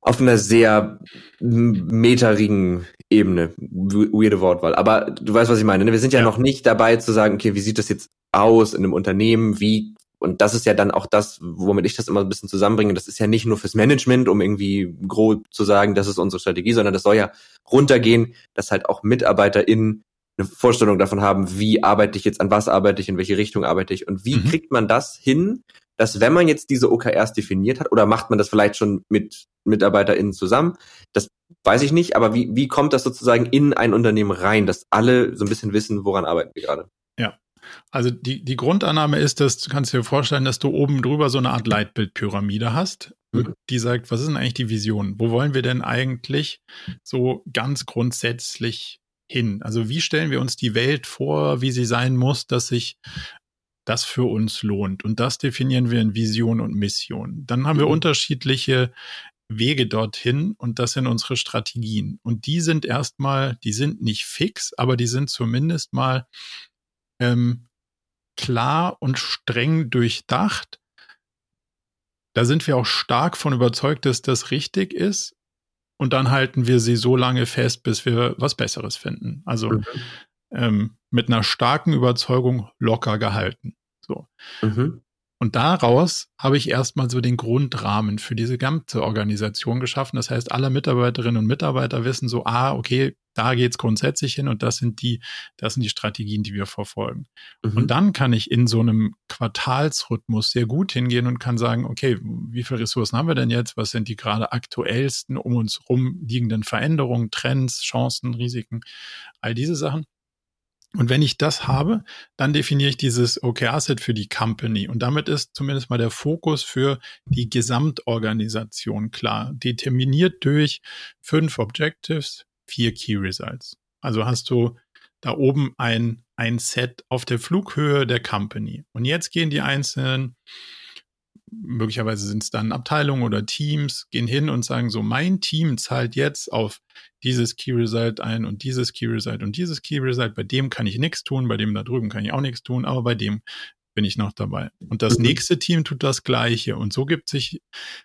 auf einer sehr meterigen Ebene. Weirde Wortwahl. Aber du weißt, was ich meine. Ne? Wir sind ja, ja, noch nicht dabei zu sagen, okay, wie sieht das jetzt aus in einem Unternehmen? Wie, und das ist ja dann auch das, womit ich das immer ein bisschen zusammenbringe. Das ist ja nicht nur fürs Management, um irgendwie grob zu sagen, das ist unsere Strategie, sondern das soll ja runtergehen, dass halt auch MitarbeiterInnen eine Vorstellung davon haben, wie arbeite ich jetzt, an was arbeite ich, in welche Richtung arbeite ich und wie mhm. kriegt man das hin, dass wenn man jetzt diese OKRs definiert hat, oder macht man das vielleicht schon mit MitarbeiterInnen zusammen, das weiß ich nicht, aber wie, wie kommt das sozusagen in ein Unternehmen rein, dass alle so ein bisschen wissen, woran arbeiten wir gerade? Ja. Also die, die Grundannahme ist, dass du kannst dir vorstellen, dass du oben drüber so eine Art Leitbildpyramide hast, mhm. die sagt, was ist denn eigentlich die Vision? Wo wollen wir denn eigentlich so ganz grundsätzlich hin? Also wie stellen wir uns die Welt vor, wie sie sein muss, dass sich das für uns lohnt. Und das definieren wir in Vision und Mission. Dann haben wir mhm. unterschiedliche Wege dorthin und das sind unsere Strategien. Und die sind erstmal, die sind nicht fix, aber die sind zumindest mal ähm, klar und streng durchdacht. Da sind wir auch stark von überzeugt, dass das richtig ist. Und dann halten wir sie so lange fest, bis wir was Besseres finden. Also mhm ähm, mit einer starken Überzeugung locker gehalten. So. Mhm. Und daraus habe ich erstmal so den Grundrahmen für diese ganze Organisation geschaffen. Das heißt, alle Mitarbeiterinnen und Mitarbeiter wissen so, ah, okay, da geht's grundsätzlich hin und das sind die, das sind die Strategien, die wir verfolgen. Mhm. Und dann kann ich in so einem Quartalsrhythmus sehr gut hingehen und kann sagen, okay, wie viele Ressourcen haben wir denn jetzt? Was sind die gerade aktuellsten um uns rum liegenden Veränderungen, Trends, Chancen, Risiken, all diese Sachen. Und wenn ich das habe, dann definiere ich dieses OKR-Set für die Company. Und damit ist zumindest mal der Fokus für die Gesamtorganisation klar. Determiniert durch fünf Objectives, vier Key Results. Also hast du da oben ein, ein Set auf der Flughöhe der Company. Und jetzt gehen die einzelnen möglicherweise sind es dann Abteilungen oder Teams, gehen hin und sagen so, mein Team zahlt jetzt auf dieses Key Result ein und dieses Key Result und dieses Key Result. Bei dem kann ich nichts tun, bei dem da drüben kann ich auch nichts tun, aber bei dem bin ich noch dabei. Und das mhm. nächste Team tut das Gleiche. Und so gibt sich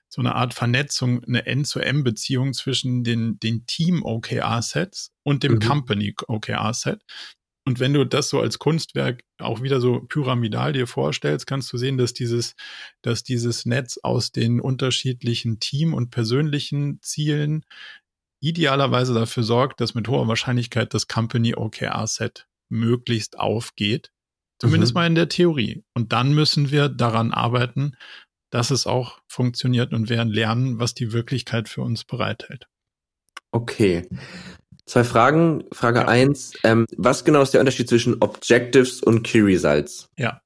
so eine Art Vernetzung, eine N-zu-M-Beziehung zwischen den, den Team-OKR-Sets und dem mhm. Company-OKR-Set. Und wenn du das so als Kunstwerk auch wieder so pyramidal dir vorstellst, kannst du sehen, dass dieses, dass dieses Netz aus den unterschiedlichen Team- und persönlichen Zielen idealerweise dafür sorgt, dass mit hoher Wahrscheinlichkeit das Company OKR Set möglichst aufgeht. Zumindest mhm. mal in der Theorie. Und dann müssen wir daran arbeiten, dass es auch funktioniert und werden lernen, was die Wirklichkeit für uns bereithält. Okay. Zwei Fragen. Frage ja. eins: ähm, Was genau ist der Unterschied zwischen Objectives und Key Results? Ja.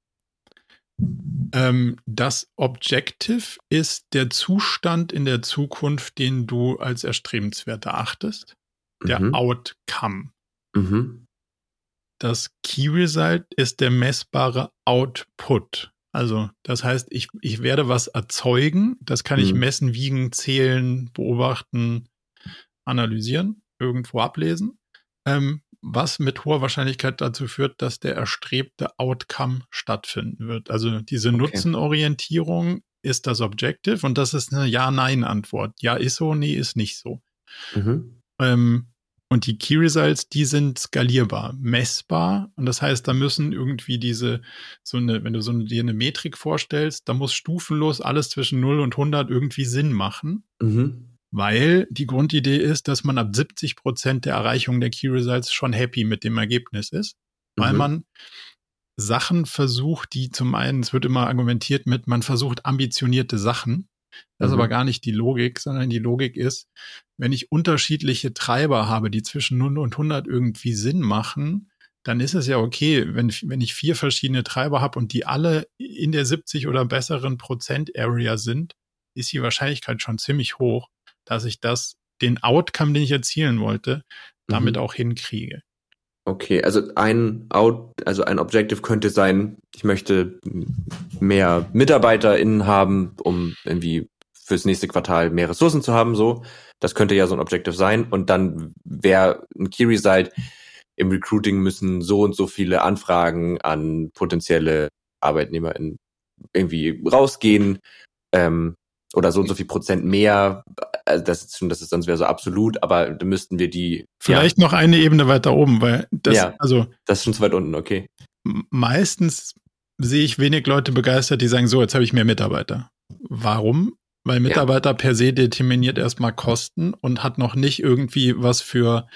Ähm, das Objective ist der Zustand in der Zukunft, den du als erstrebenswert erachtest. Der mhm. Outcome. Mhm. Das Key Result ist der messbare Output. Also, das heißt, ich, ich werde was erzeugen, das kann mhm. ich messen, wiegen, zählen, beobachten, analysieren irgendwo ablesen, ähm, was mit hoher Wahrscheinlichkeit dazu führt, dass der erstrebte Outcome stattfinden wird. Also diese okay. Nutzenorientierung ist das Objective und das ist eine Ja-Nein-Antwort. Ja ist so, nee ist nicht so. Mhm. Ähm, und die Key Results, die sind skalierbar, messbar. Und das heißt, da müssen irgendwie diese, so eine, wenn du so eine, dir eine Metrik vorstellst, da muss stufenlos alles zwischen 0 und 100 irgendwie Sinn machen. Mhm weil die Grundidee ist, dass man ab 70 Prozent der Erreichung der Key Results schon happy mit dem Ergebnis ist, weil mhm. man Sachen versucht, die zum einen, es wird immer argumentiert mit, man versucht ambitionierte Sachen. Das mhm. ist aber gar nicht die Logik, sondern die Logik ist, wenn ich unterschiedliche Treiber habe, die zwischen 0 und 100 irgendwie Sinn machen, dann ist es ja okay, wenn, wenn ich vier verschiedene Treiber habe und die alle in der 70 oder besseren Prozent Area sind, ist die Wahrscheinlichkeit schon ziemlich hoch, dass ich das, den Outcome, den ich erzielen wollte, damit mhm. auch hinkriege. Okay, also ein Out, also ein Objective könnte sein, ich möchte mehr MitarbeiterInnen haben, um irgendwie fürs nächste Quartal mehr Ressourcen zu haben, so. Das könnte ja so ein Objective sein. Und dann wäre ein Key Result, im Recruiting müssen so und so viele Anfragen an potenzielle ArbeitnehmerInnen irgendwie rausgehen. Ähm, oder so und so viel Prozent mehr, also das ist schon, das ist sonst wäre so absolut, aber da müssten wir die. Vielleicht ja. noch eine Ebene weiter oben, weil das, ja, also. Das ist schon zu weit unten, okay. Meistens sehe ich wenig Leute begeistert, die sagen, so, jetzt habe ich mehr Mitarbeiter. Warum? Weil Mitarbeiter ja. per se determiniert erstmal Kosten und hat noch nicht irgendwie was für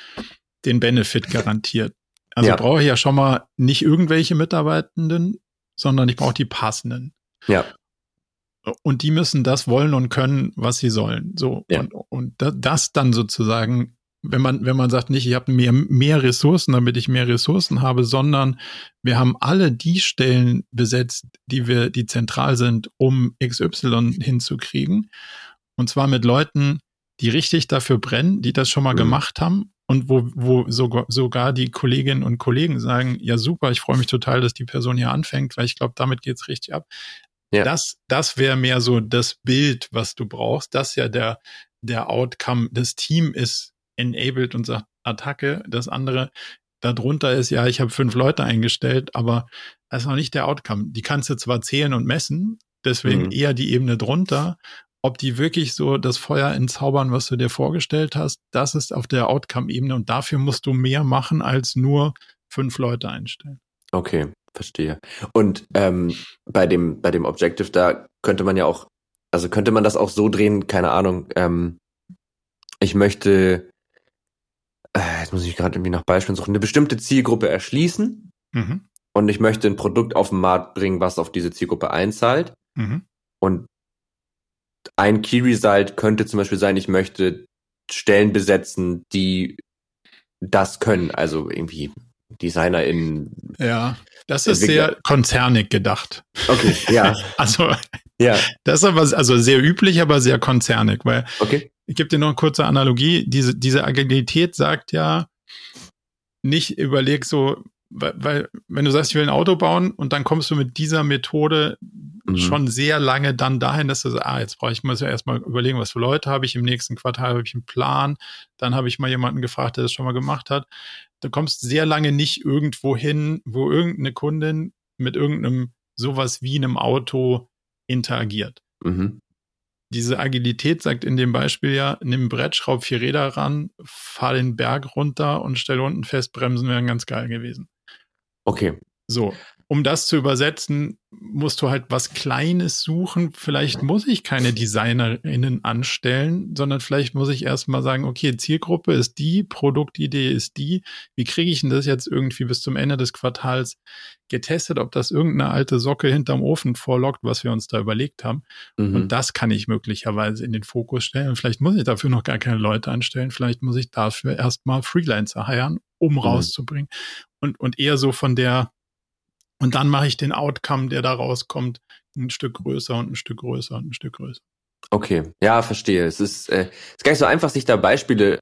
den Benefit garantiert. Also ja. brauche ich ja schon mal nicht irgendwelche Mitarbeitenden, sondern ich brauche die passenden. Ja und die müssen das wollen und können, was sie sollen. So ja. und, und das dann sozusagen, wenn man wenn man sagt, nicht ich habe mehr mehr Ressourcen, damit ich mehr Ressourcen habe, sondern wir haben alle die Stellen besetzt, die wir die zentral sind, um XY hinzukriegen und zwar mit Leuten, die richtig dafür brennen, die das schon mal mhm. gemacht haben und wo, wo sogar, sogar die Kolleginnen und Kollegen sagen, ja super, ich freue mich total, dass die Person hier anfängt, weil ich glaube, damit geht's richtig ab. Ja. Das, das wäre mehr so das Bild, was du brauchst. Das ja der, der Outcome. Das Team ist enabled und sagt Attacke. Das andere darunter ist, ja, ich habe fünf Leute eingestellt, aber das ist noch nicht der Outcome. Die kannst du zwar zählen und messen, deswegen mhm. eher die Ebene drunter. Ob die wirklich so das Feuer entzaubern, was du dir vorgestellt hast, das ist auf der Outcome-Ebene und dafür musst du mehr machen als nur fünf Leute einstellen. Okay. Verstehe. Und ähm, bei dem bei dem Objective da könnte man ja auch, also könnte man das auch so drehen, keine Ahnung. Ähm, ich möchte, äh, jetzt muss ich gerade irgendwie nach Beispielen suchen, eine bestimmte Zielgruppe erschließen mhm. und ich möchte ein Produkt auf den Markt bringen, was auf diese Zielgruppe einzahlt. Mhm. Und ein Key Result könnte zum Beispiel sein, ich möchte Stellen besetzen, die das können, also irgendwie Designer in. Ja, das ist Entwickler. sehr konzernig gedacht. Okay, ja. (laughs) also, ja. Das ist aber also sehr üblich, aber sehr konzernig, weil okay. ich gebe dir noch eine kurze Analogie. Diese, diese Agilität sagt ja, nicht überleg so, weil, weil, wenn du sagst, ich will ein Auto bauen und dann kommst du mit dieser Methode mhm. schon sehr lange dann dahin, dass du sagst, ah, jetzt brauche ich muss ja erstmal überlegen, was für Leute habe ich im nächsten Quartal, habe ich einen Plan. Dann habe ich mal jemanden gefragt, der das schon mal gemacht hat. Du kommst sehr lange nicht irgendwo hin, wo irgendeine Kundin mit irgendeinem sowas wie einem Auto interagiert. Mhm. Diese Agilität sagt in dem Beispiel ja, nimm ein Brett, schraub vier Räder ran, fahr den Berg runter und stell unten fest, Bremsen wären ganz geil gewesen. Okay. So, um das zu übersetzen, musst du halt was Kleines suchen. Vielleicht muss ich keine DesignerInnen anstellen, sondern vielleicht muss ich erstmal sagen, okay, Zielgruppe ist die, Produktidee ist die. Wie kriege ich denn das jetzt irgendwie bis zum Ende des Quartals getestet, ob das irgendeine alte Socke hinterm Ofen vorlockt, was wir uns da überlegt haben. Mhm. Und das kann ich möglicherweise in den Fokus stellen. Vielleicht muss ich dafür noch gar keine Leute anstellen. Vielleicht muss ich dafür erstmal Freelancer heiren, um mhm. rauszubringen. Und, und eher so von der, und dann mache ich den Outcome, der da rauskommt, ein Stück größer und ein Stück größer und ein Stück größer. Okay, ja, verstehe. Es ist, äh, ist gar nicht so einfach, sich da Beispiele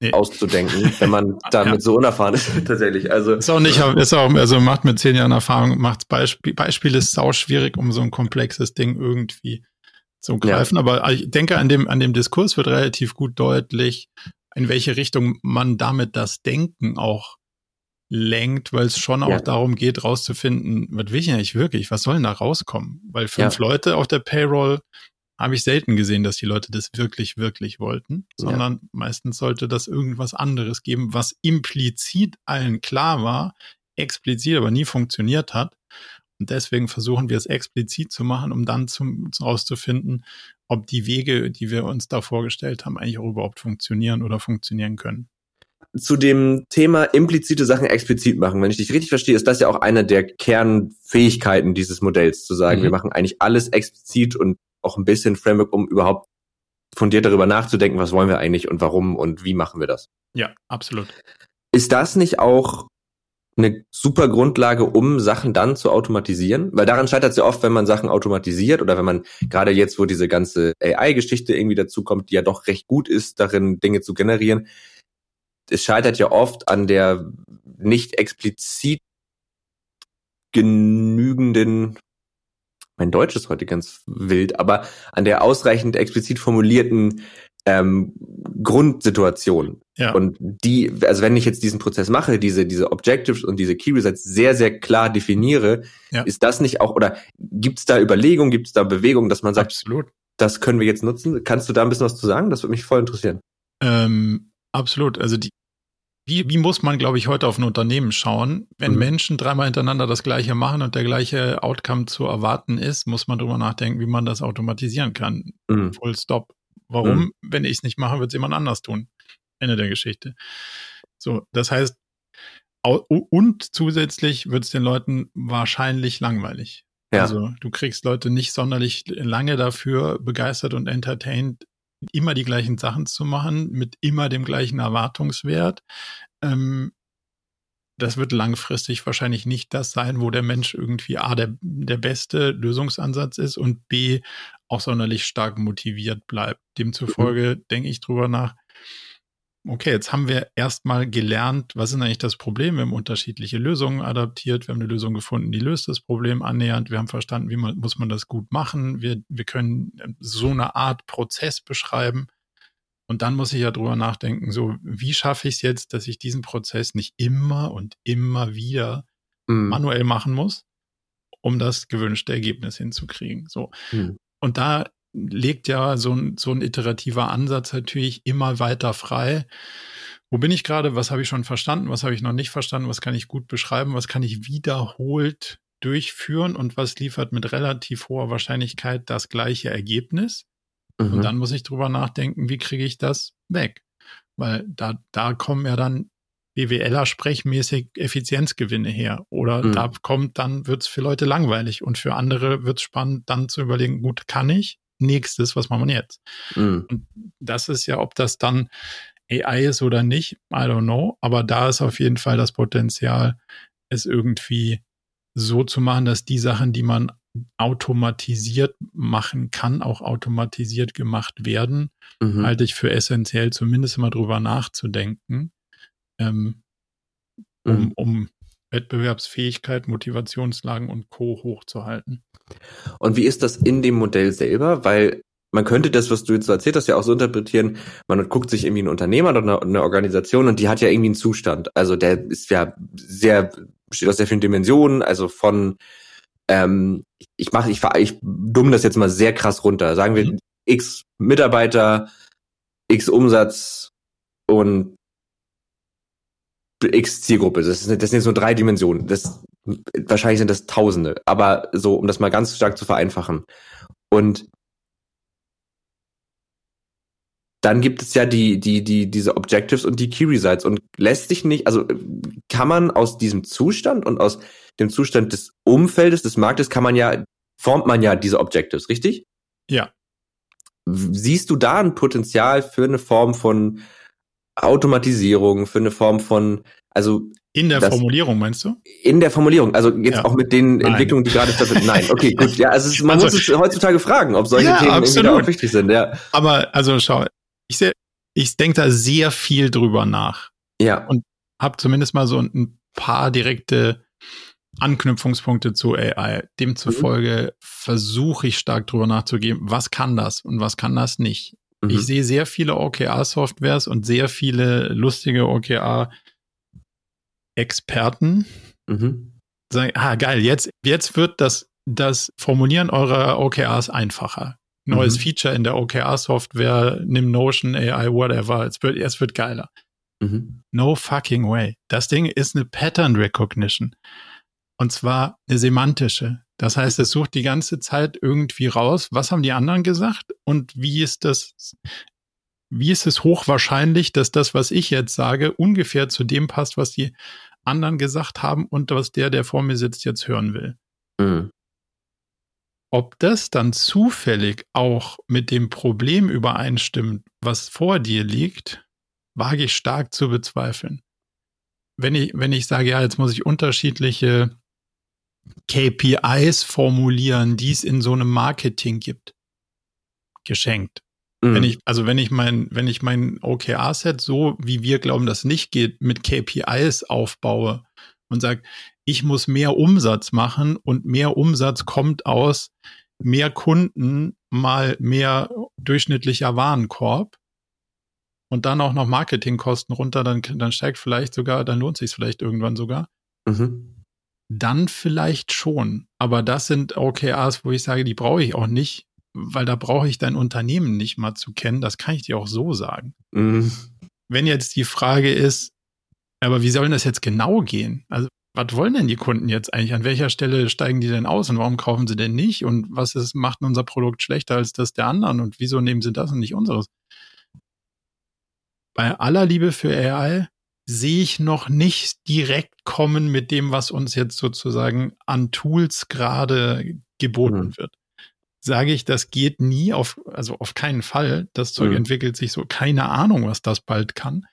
nee. auszudenken, (laughs) wenn man damit ja. so unerfahren ist, (laughs) tatsächlich. Also ist auch nicht, ist auch, also macht mit zehn Jahren Erfahrung, macht Beispiel, Beispiel ist sau schwierig, um so ein komplexes Ding irgendwie zu greifen. Ja. Aber ich denke, an dem, an dem Diskurs wird relativ gut deutlich, in welche Richtung man damit das Denken auch lenkt, weil es schon auch ja. darum geht, rauszufinden, was will ich eigentlich wirklich, was soll denn da rauskommen? Weil fünf ja. Leute auf der Payroll habe ich selten gesehen, dass die Leute das wirklich, wirklich wollten, sondern ja. meistens sollte das irgendwas anderes geben, was implizit allen klar war, explizit aber nie funktioniert hat. Und deswegen versuchen wir es explizit zu machen, um dann zum, rauszufinden, ob die Wege, die wir uns da vorgestellt haben, eigentlich auch überhaupt funktionieren oder funktionieren können zu dem Thema implizite Sachen explizit machen. Wenn ich dich richtig verstehe, ist das ja auch eine der Kernfähigkeiten dieses Modells, zu sagen, mhm. wir machen eigentlich alles explizit und auch ein bisschen Framework, um überhaupt von dir darüber nachzudenken, was wollen wir eigentlich und warum und wie machen wir das. Ja, absolut. Ist das nicht auch eine super Grundlage, um Sachen dann zu automatisieren? Weil daran scheitert es ja oft, wenn man Sachen automatisiert oder wenn man gerade jetzt, wo diese ganze AI-Geschichte irgendwie dazu kommt, die ja doch recht gut ist, darin Dinge zu generieren, es scheitert ja oft an der nicht explizit genügenden, mein Deutsch ist heute ganz wild, aber an der ausreichend explizit formulierten ähm, Grundsituation. Ja. Und die, also wenn ich jetzt diesen Prozess mache, diese, diese Objectives und diese Key Results sehr, sehr klar definiere, ja. ist das nicht auch, oder gibt es da Überlegungen, gibt es da Bewegungen, dass man sagt, Absolut. das können wir jetzt nutzen? Kannst du da ein bisschen was zu sagen? Das würde mich voll interessieren. Ähm, absolut. Also die, wie, wie muss man, glaube ich, heute auf ein Unternehmen schauen? Wenn mhm. Menschen dreimal hintereinander das Gleiche machen und der gleiche Outcome zu erwarten ist, muss man drüber nachdenken, wie man das automatisieren kann. Mhm. Full stop. Warum? Mhm. Wenn ich es nicht mache, wird es jemand anders tun. Ende der Geschichte. So, das heißt, und zusätzlich wird es den Leuten wahrscheinlich langweilig. Ja. Also du kriegst Leute nicht sonderlich lange dafür begeistert und entertained, immer die gleichen Sachen zu machen, mit immer dem gleichen Erwartungswert. Ähm, das wird langfristig wahrscheinlich nicht das sein, wo der Mensch irgendwie A, der, der beste Lösungsansatz ist und B, auch sonderlich stark motiviert bleibt. Demzufolge mhm. denke ich drüber nach, okay, jetzt haben wir erstmal gelernt, was ist eigentlich das Problem? Wir haben unterschiedliche Lösungen adaptiert, wir haben eine Lösung gefunden, die löst das Problem annähernd, wir haben verstanden, wie man, muss man das gut machen, wir, wir können so eine Art Prozess beschreiben. Und dann muss ich ja drüber nachdenken, so, wie schaffe ich es jetzt, dass ich diesen Prozess nicht immer und immer wieder mhm. manuell machen muss, um das gewünschte Ergebnis hinzukriegen. So. Mhm. Und da legt ja so ein, so ein iterativer Ansatz natürlich immer weiter frei. Wo bin ich gerade? Was habe ich schon verstanden? Was habe ich noch nicht verstanden? Was kann ich gut beschreiben? Was kann ich wiederholt durchführen? Und was liefert mit relativ hoher Wahrscheinlichkeit das gleiche Ergebnis? Mhm. Und dann muss ich drüber nachdenken, wie kriege ich das weg? Weil da, da kommen ja dann BWLer sprechmäßig Effizienzgewinne her. Oder mhm. da kommt, dann wird es für Leute langweilig und für andere wird es spannend, dann zu überlegen, gut, kann ich? Nächstes, was machen wir jetzt? Mhm. Und das ist ja, ob das dann AI ist oder nicht, I don't know. Aber da ist auf jeden Fall das Potenzial, es irgendwie so zu machen, dass die Sachen, die man automatisiert machen kann, auch automatisiert gemacht werden, mhm. halte ich für essentiell, zumindest mal drüber nachzudenken, ähm, um, mhm. um Wettbewerbsfähigkeit, Motivationslagen und Co. hochzuhalten. Und wie ist das in dem Modell selber? Weil man könnte das, was du jetzt so erzählt hast, ja auch so interpretieren, man guckt sich irgendwie ein Unternehmer oder eine, eine, Organisation und die hat ja irgendwie einen Zustand. Also der ist ja sehr, besteht aus sehr vielen Dimensionen, also von ähm, ich mache, ich, ich dumm das jetzt mal sehr krass runter. Sagen wir mhm. X Mitarbeiter, X Umsatz und X Zielgruppe. Das, ist, das sind jetzt nur drei Dimensionen. Das, wahrscheinlich sind das Tausende. Aber so, um das mal ganz stark zu vereinfachen. Und dann gibt es ja die, die, die, diese Objectives und die Key Results und lässt sich nicht, also kann man aus diesem Zustand und aus dem Zustand des Umfeldes, des Marktes, kann man ja, formt man ja diese Objectives, richtig? Ja. Siehst du da ein Potenzial für eine Form von Automatisierung, für eine Form von, also in der das, Formulierung meinst du? In der Formulierung, also jetzt ja. auch mit den Nein. Entwicklungen, die gerade stattfinden. Nein, okay, gut. Ja, also es, man also, muss es heutzutage fragen, ob solche ja, Themen absolut. irgendwie wichtig sind. Ja. Aber also schau, ich, ich denke da sehr viel drüber nach. Ja. Und habe zumindest mal so ein paar direkte Anknüpfungspunkte zu AI. Demzufolge mhm. versuche ich stark drüber nachzugeben, was kann das und was kann das nicht. Mhm. Ich sehe sehr viele OKR-Softwares und sehr viele lustige OKR-Experten mhm. sagen, ah geil, jetzt, jetzt wird das, das Formulieren eurer OKRs einfacher neues mhm. Feature in der OKR-Software, nimm Notion, AI, whatever. Es wird, es wird geiler. Mhm. No fucking way. Das Ding ist eine Pattern Recognition. Und zwar eine semantische. Das heißt, es sucht die ganze Zeit irgendwie raus, was haben die anderen gesagt und wie ist das, wie ist es hochwahrscheinlich, dass das, was ich jetzt sage, ungefähr zu dem passt, was die anderen gesagt haben und was der, der vor mir sitzt, jetzt hören will. Mhm. Ob das dann zufällig auch mit dem Problem übereinstimmt, was vor dir liegt, wage ich stark zu bezweifeln. Wenn ich, wenn ich sage, ja, jetzt muss ich unterschiedliche KPIs formulieren, die es in so einem Marketing gibt, geschenkt. Mhm. Wenn ich, also wenn ich mein, wenn ich mein OKR-Set so, wie wir glauben, das nicht geht, mit KPIs aufbaue und sage, ich muss mehr Umsatz machen und mehr Umsatz kommt aus mehr Kunden mal mehr durchschnittlicher Warenkorb und dann auch noch Marketingkosten runter, dann, dann steigt vielleicht sogar, dann lohnt sich vielleicht irgendwann sogar. Mhm. Dann vielleicht schon. Aber das sind OKRs, wo ich sage, die brauche ich auch nicht, weil da brauche ich dein Unternehmen nicht mal zu kennen. Das kann ich dir auch so sagen. Mhm. Wenn jetzt die Frage ist, aber wie soll das jetzt genau gehen? Also was wollen denn die Kunden jetzt eigentlich? An welcher Stelle steigen die denn aus und warum kaufen sie denn nicht? Und was ist, macht unser Produkt schlechter als das der anderen? Und wieso nehmen sie das und nicht unseres? Bei aller Liebe für AI sehe ich noch nicht direkt kommen mit dem, was uns jetzt sozusagen an Tools gerade geboten mhm. wird. Sage ich, das geht nie auf, also auf keinen Fall. Das Zeug mhm. entwickelt sich so, keine Ahnung, was das bald kann.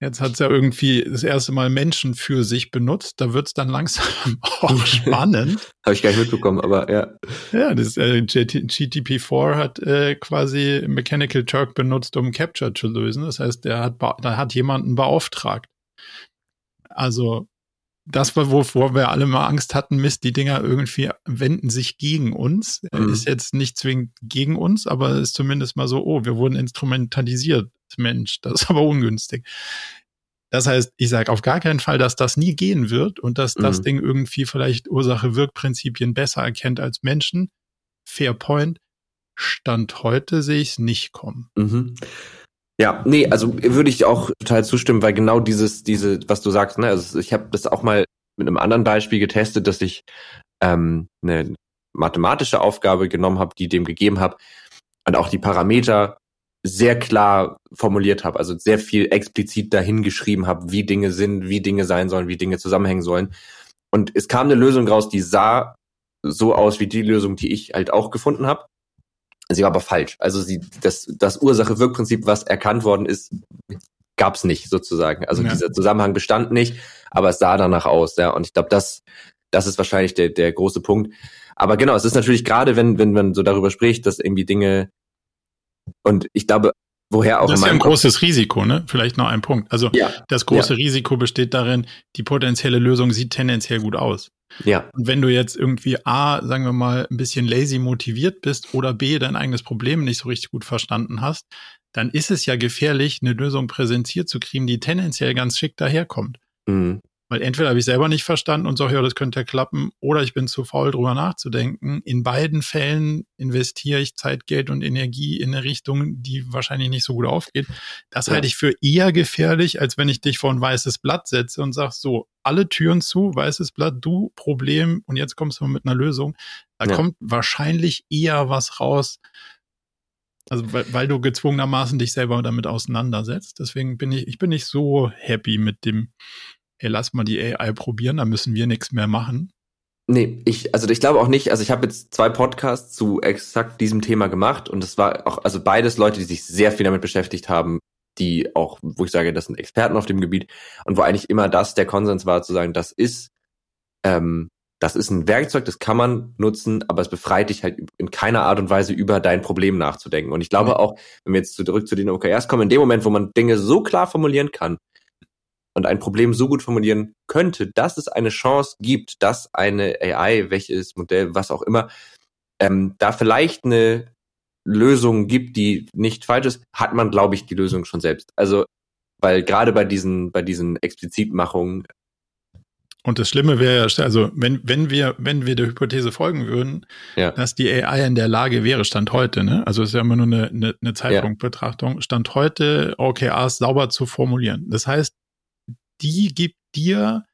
Jetzt hat es ja irgendwie das erste Mal Menschen für sich benutzt. Da wird es dann langsam (laughs) auch (laughs) spannend. Habe ich gar nicht mitbekommen, aber ja. Ja, das äh, GTP4 hat äh, quasi Mechanical Turk benutzt, um Capture zu lösen. Das heißt, der hat, da hat jemanden beauftragt. Also das war, wovor wir alle mal Angst hatten, Mist, die Dinger irgendwie wenden sich gegen uns. Mhm. Ist jetzt nicht zwingend gegen uns, aber ist zumindest mal so, oh, wir wurden instrumentalisiert Mensch, das ist aber ungünstig. Das heißt, ich sage auf gar keinen Fall, dass das nie gehen wird und dass mhm. das Ding irgendwie vielleicht Ursache-Wirk-Prinzipien besser erkennt als Menschen. Fair point. Stand heute sehe ich es nicht kommen. Mhm. Ja, nee, also würde ich auch total zustimmen, weil genau dieses, diese, was du sagst, ne, also ich habe das auch mal mit einem anderen Beispiel getestet, dass ich ähm, eine mathematische Aufgabe genommen habe, die dem gegeben habe und auch die Parameter sehr klar formuliert habe, also sehr viel explizit dahingeschrieben habe, wie Dinge sind, wie Dinge sein sollen, wie Dinge zusammenhängen sollen. Und es kam eine Lösung raus, die sah so aus wie die Lösung, die ich halt auch gefunden habe. Sie war aber falsch. Also sie, das, das Ursache-Wirkprinzip, was erkannt worden ist, gab es nicht sozusagen. Also ja. dieser Zusammenhang bestand nicht, aber es sah danach aus. Ja, und ich glaube, das, das ist wahrscheinlich der, der große Punkt. Aber genau, es ist natürlich gerade, wenn, wenn man so darüber spricht, dass irgendwie Dinge und ich glaube, Woher auch das ist ja ein großes Risiko, ne? Vielleicht noch ein Punkt. Also ja. das große ja. Risiko besteht darin, die potenzielle Lösung sieht tendenziell gut aus. Ja. Und wenn du jetzt irgendwie A, sagen wir mal, ein bisschen lazy motiviert bist oder B, dein eigenes Problem nicht so richtig gut verstanden hast, dann ist es ja gefährlich, eine Lösung präsentiert zu kriegen, die tendenziell ganz schick daherkommt. Mhm. Weil entweder habe ich selber nicht verstanden und sage, ja, das könnte ja klappen, oder ich bin zu faul, drüber nachzudenken. In beiden Fällen investiere ich Zeit, Geld und Energie in eine Richtung, die wahrscheinlich nicht so gut aufgeht. Das ja. halte ich für eher gefährlich, als wenn ich dich vor ein weißes Blatt setze und sag so, alle Türen zu, weißes Blatt, du Problem und jetzt kommst du mit einer Lösung. Da ja. kommt wahrscheinlich eher was raus, also weil, weil du gezwungenermaßen dich selber damit auseinandersetzt. Deswegen bin ich, ich bin nicht so happy mit dem hey, lass mal die AI probieren, da müssen wir nichts mehr machen. Nee, ich, also ich glaube auch nicht, also ich habe jetzt zwei Podcasts zu exakt diesem Thema gemacht und es war auch, also beides Leute, die sich sehr viel damit beschäftigt haben, die auch, wo ich sage, das sind Experten auf dem Gebiet und wo eigentlich immer das der Konsens war, zu sagen, das ist, ähm, das ist ein Werkzeug, das kann man nutzen, aber es befreit dich halt in keiner Art und Weise über dein Problem nachzudenken. Und ich glaube auch, wenn wir jetzt zurück zu den OKRs kommen, in dem Moment, wo man Dinge so klar formulieren kann, und ein Problem so gut formulieren könnte, dass es eine Chance gibt, dass eine AI, welches Modell, was auch immer, ähm, da vielleicht eine Lösung gibt, die nicht falsch ist, hat man, glaube ich, die Lösung schon selbst. Also, weil gerade bei diesen, bei diesen Explizitmachungen und das Schlimme wäre ja, also wenn, wenn wir, wenn wir der Hypothese folgen würden, ja. dass die AI in der Lage wäre, Stand heute, ne? Also es ist ja immer nur eine, eine, eine Zeitpunktbetrachtung, Stand heute OKRs sauber zu formulieren. Das heißt, die gibt dir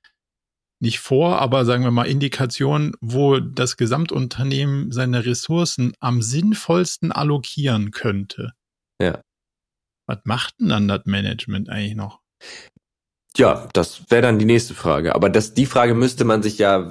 nicht vor, aber sagen wir mal Indikationen, wo das Gesamtunternehmen seine Ressourcen am sinnvollsten allokieren könnte. Ja. Was macht denn dann das Management eigentlich noch? Ja, das wäre dann die nächste Frage. Aber das, die Frage müsste man sich ja,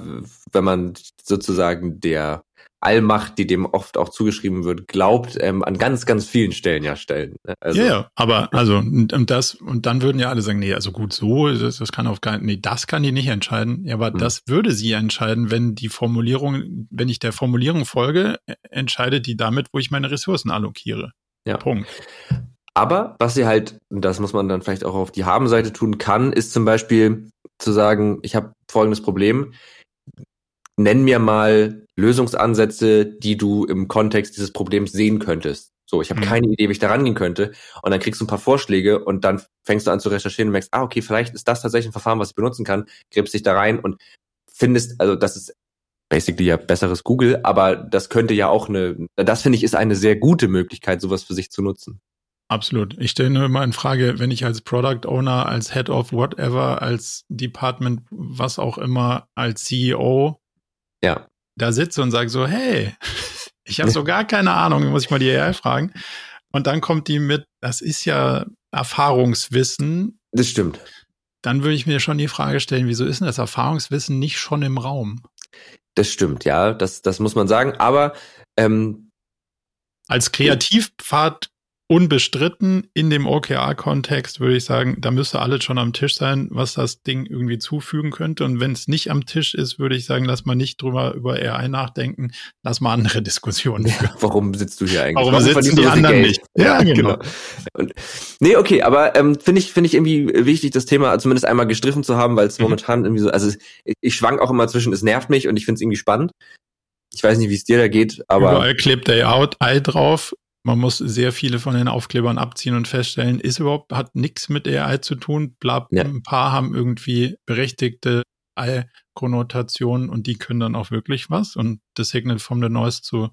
wenn man sozusagen der Allmacht, die dem oft auch zugeschrieben wird, glaubt, ähm, an ganz, ganz vielen Stellen ja stellen. Ne? Also, ja, ja, aber also und, das und dann würden ja alle sagen, nee, also gut, so das, das kann auf keinen, nee, das kann die nicht entscheiden. Ja, aber hm. das würde sie entscheiden, wenn die Formulierung, wenn ich der Formulierung folge, e, entscheidet die damit, wo ich meine Ressourcen allokiere. Ja. Punkt. Aber was sie halt, das muss man dann vielleicht auch auf die Habenseite tun kann, ist zum Beispiel zu sagen, ich habe folgendes Problem nenn mir mal Lösungsansätze, die du im Kontext dieses Problems sehen könntest. So, ich habe mhm. keine Idee, wie ich da rangehen könnte. Und dann kriegst du ein paar Vorschläge und dann fängst du an zu recherchieren und merkst, ah, okay, vielleicht ist das tatsächlich ein Verfahren, was ich benutzen kann, gräbst dich da rein und findest, also das ist basically ja besseres Google, aber das könnte ja auch eine, das finde ich ist eine sehr gute Möglichkeit, sowas für sich zu nutzen. Absolut. Ich stelle nur immer in Frage, wenn ich als Product Owner, als Head of whatever, als Department, was auch immer, als CEO ja. da sitze und sage so, hey, (laughs) ich habe so gar keine Ahnung, muss ich mal die AI fragen. Und dann kommt die mit, das ist ja Erfahrungswissen. Das stimmt. Dann würde ich mir schon die Frage stellen, wieso ist denn das Erfahrungswissen nicht schon im Raum? Das stimmt, ja, das, das muss man sagen. Aber ähm, als Kreativpfad unbestritten in dem OKR-Kontext würde ich sagen, da müsste alles schon am Tisch sein, was das Ding irgendwie zufügen könnte. Und wenn es nicht am Tisch ist, würde ich sagen, lass mal nicht drüber über AI nachdenken, lass mal andere Diskussionen. Ja, warum sitzt du hier eigentlich? Warum, warum sitzen die anderen Geld? nicht? Ja, genau. genau. Und, nee, okay, aber ähm, finde ich finde ich irgendwie wichtig, das Thema zumindest einmal gestriffen zu haben, weil es mhm. momentan irgendwie so, also ich, ich schwank auch immer zwischen, es nervt mich und ich finde es irgendwie spannend. Ich weiß nicht, wie es dir da geht, aber. Überall klebt AI drauf. Man muss sehr viele von den Aufklebern abziehen und feststellen, ist überhaupt, hat nichts mit AI zu tun. Blab, ja. Ein paar haben irgendwie berechtigte AI-Konnotationen und die können dann auch wirklich was. Und das Signal from the Noise zu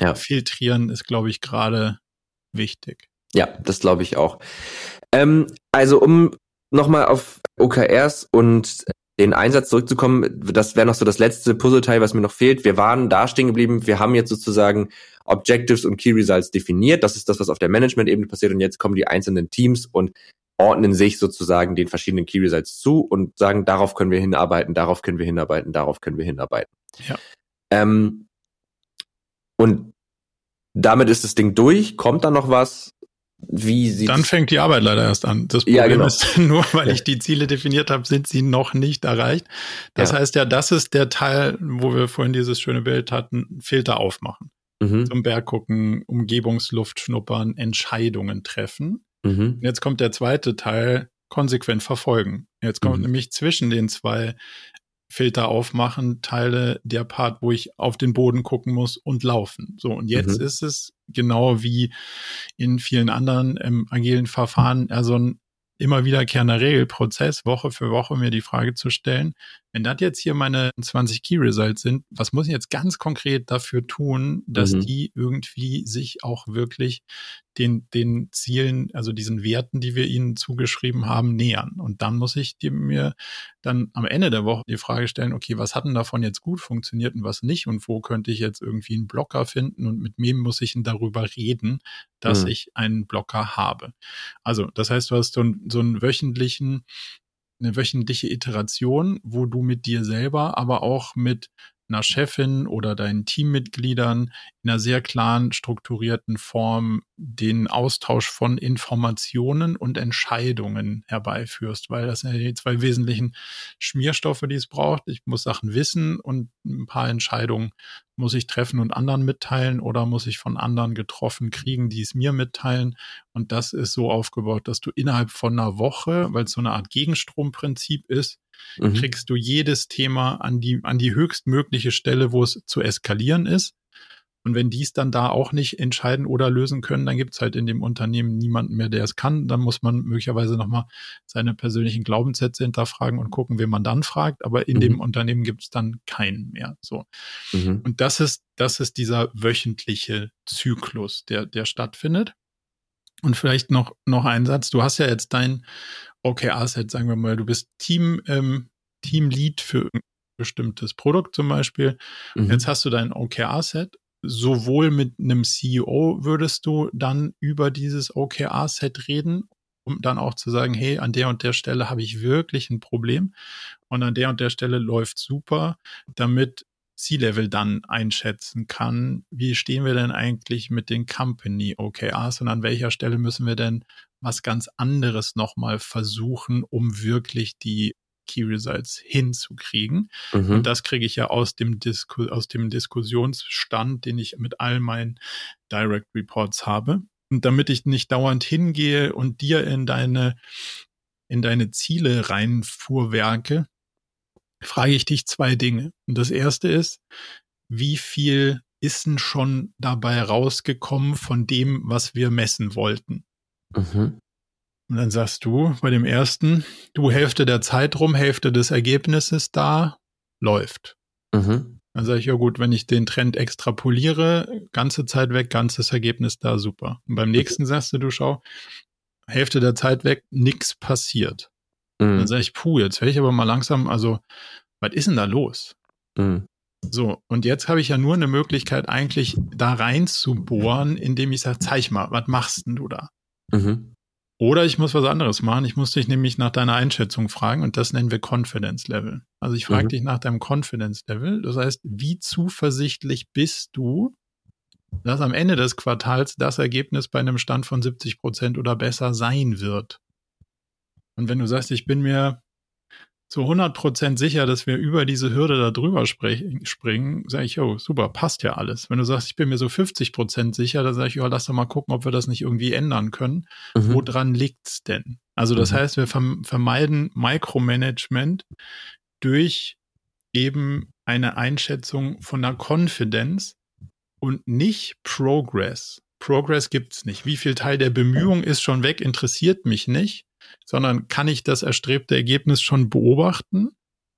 ja. filtrieren ist, glaube ich, gerade wichtig. Ja, das glaube ich auch. Ähm, also um nochmal auf OKRs und den Einsatz zurückzukommen, das wäre noch so das letzte Puzzleteil, was mir noch fehlt. Wir waren da stehen geblieben. Wir haben jetzt sozusagen Objectives und Key Results definiert. Das ist das, was auf der Management-Ebene passiert. Und jetzt kommen die einzelnen Teams und ordnen sich sozusagen den verschiedenen Key Results zu und sagen, darauf können wir hinarbeiten, darauf können wir hinarbeiten, darauf können wir hinarbeiten. Ja. Ähm, und damit ist das Ding durch. Kommt da noch was? Wie sieht Dann fängt die Arbeit leider erst an. Das Problem ja, genau. ist, (laughs) nur weil ich die Ziele definiert habe, sind sie noch nicht erreicht. Das ja. heißt ja, das ist der Teil, wo wir vorhin dieses schöne Bild hatten, Filter aufmachen. mhm. zum Berg gucken, Umgebungsluft schnuppern, Entscheidungen treffen. Mhm. Jetzt kommt der zweite Teil, konsequent verfolgen. Jetzt kommt mhm. nämlich zwischen den zwei Filter aufmachen, Teile der Part, wo ich auf den Boden gucken muss und laufen. So, und jetzt mhm. ist es genau wie in vielen anderen ähm, agilen Verfahren, also ein immer wiederkehrender Regelprozess, Woche für Woche mir die Frage zu stellen, wenn das jetzt hier meine 20 Key Results sind, was muss ich jetzt ganz konkret dafür tun, dass mhm. die irgendwie sich auch wirklich den, den Zielen, also diesen Werten, die wir ihnen zugeschrieben haben, nähern. Und dann muss ich mir dann am Ende der Woche die Frage stellen, okay, was hat denn davon jetzt gut funktioniert und was nicht? Und wo könnte ich jetzt irgendwie einen Blocker finden? Und mit wem muss ich denn darüber reden, dass mhm. ich einen Blocker habe? Also, das heißt, du hast so, so einen wöchentlichen eine wöchentliche Iteration, wo du mit dir selber, aber auch mit einer Chefin oder deinen Teammitgliedern in einer sehr klaren, strukturierten Form den Austausch von Informationen und Entscheidungen herbeiführst, weil das sind ja die zwei wesentlichen Schmierstoffe, die es braucht. Ich muss Sachen wissen und ein paar Entscheidungen muss ich treffen und anderen mitteilen oder muss ich von anderen getroffen kriegen, die es mir mitteilen. Und das ist so aufgebaut, dass du innerhalb von einer Woche, weil es so eine Art Gegenstromprinzip ist, mhm. kriegst du jedes Thema an die, an die höchstmögliche Stelle, wo es zu eskalieren ist. Und wenn die es dann da auch nicht entscheiden oder lösen können, dann gibt es halt in dem Unternehmen niemanden mehr, der es kann. Dann muss man möglicherweise nochmal seine persönlichen Glaubenssätze hinterfragen und gucken, wen man dann fragt. Aber in mhm. dem Unternehmen gibt es dann keinen mehr. So. Mhm. Und das ist, das ist dieser wöchentliche Zyklus, der, der stattfindet. Und vielleicht noch, noch ein Satz. Du hast ja jetzt dein OKR-Set, sagen wir mal, du bist Team, ähm, Teamlead für ein bestimmtes Produkt zum Beispiel. Mhm. Jetzt hast du dein OKR-Set. Sowohl mit einem CEO würdest du dann über dieses OKR-Set reden, um dann auch zu sagen, hey, an der und der Stelle habe ich wirklich ein Problem und an der und der Stelle läuft super, damit C-Level dann einschätzen kann, wie stehen wir denn eigentlich mit den Company OKRs und an welcher Stelle müssen wir denn was ganz anderes nochmal versuchen, um wirklich die Key Results hinzukriegen. Mhm. Und das kriege ich ja aus dem, Disku aus dem Diskussionsstand, den ich mit all meinen Direct Reports habe. Und damit ich nicht dauernd hingehe und dir in deine, in deine Ziele reinfuhrwerke, frage ich dich zwei Dinge. Und das erste ist, wie viel ist denn schon dabei rausgekommen von dem, was wir messen wollten? Mhm. Und dann sagst du bei dem ersten, du Hälfte der Zeit rum, Hälfte des Ergebnisses da, läuft. Mhm. Dann sage ich, ja gut, wenn ich den Trend extrapoliere, ganze Zeit weg, ganzes Ergebnis da, super. Und beim nächsten sagst du, du schau, Hälfte der Zeit weg, nichts passiert. Mhm. Dann sage ich, puh, jetzt werde ich aber mal langsam, also, was ist denn da los? Mhm. So, und jetzt habe ich ja nur eine Möglichkeit, eigentlich da rein zu bohren, indem ich sage, zeig mal, was machst denn du da? Mhm. Oder ich muss was anderes machen. Ich muss dich nämlich nach deiner Einschätzung fragen und das nennen wir Confidence Level. Also ich frage mhm. dich nach deinem Confidence Level. Das heißt, wie zuversichtlich bist du, dass am Ende des Quartals das Ergebnis bei einem Stand von 70 Prozent oder besser sein wird? Und wenn du sagst, ich bin mir zu 100% sicher, dass wir über diese Hürde da drüber springen, sage ich, oh, super, passt ja alles. Wenn du sagst, ich bin mir so 50% sicher, dann sage ich, oh, lass doch mal gucken, ob wir das nicht irgendwie ändern können. Mhm. Woran liegt's denn? Also das mhm. heißt, wir vermeiden Micromanagement durch eben eine Einschätzung von der Confidence und nicht Progress. Progress gibt's nicht. Wie viel Teil der Bemühung ist schon weg, interessiert mich nicht sondern kann ich das erstrebte Ergebnis schon beobachten?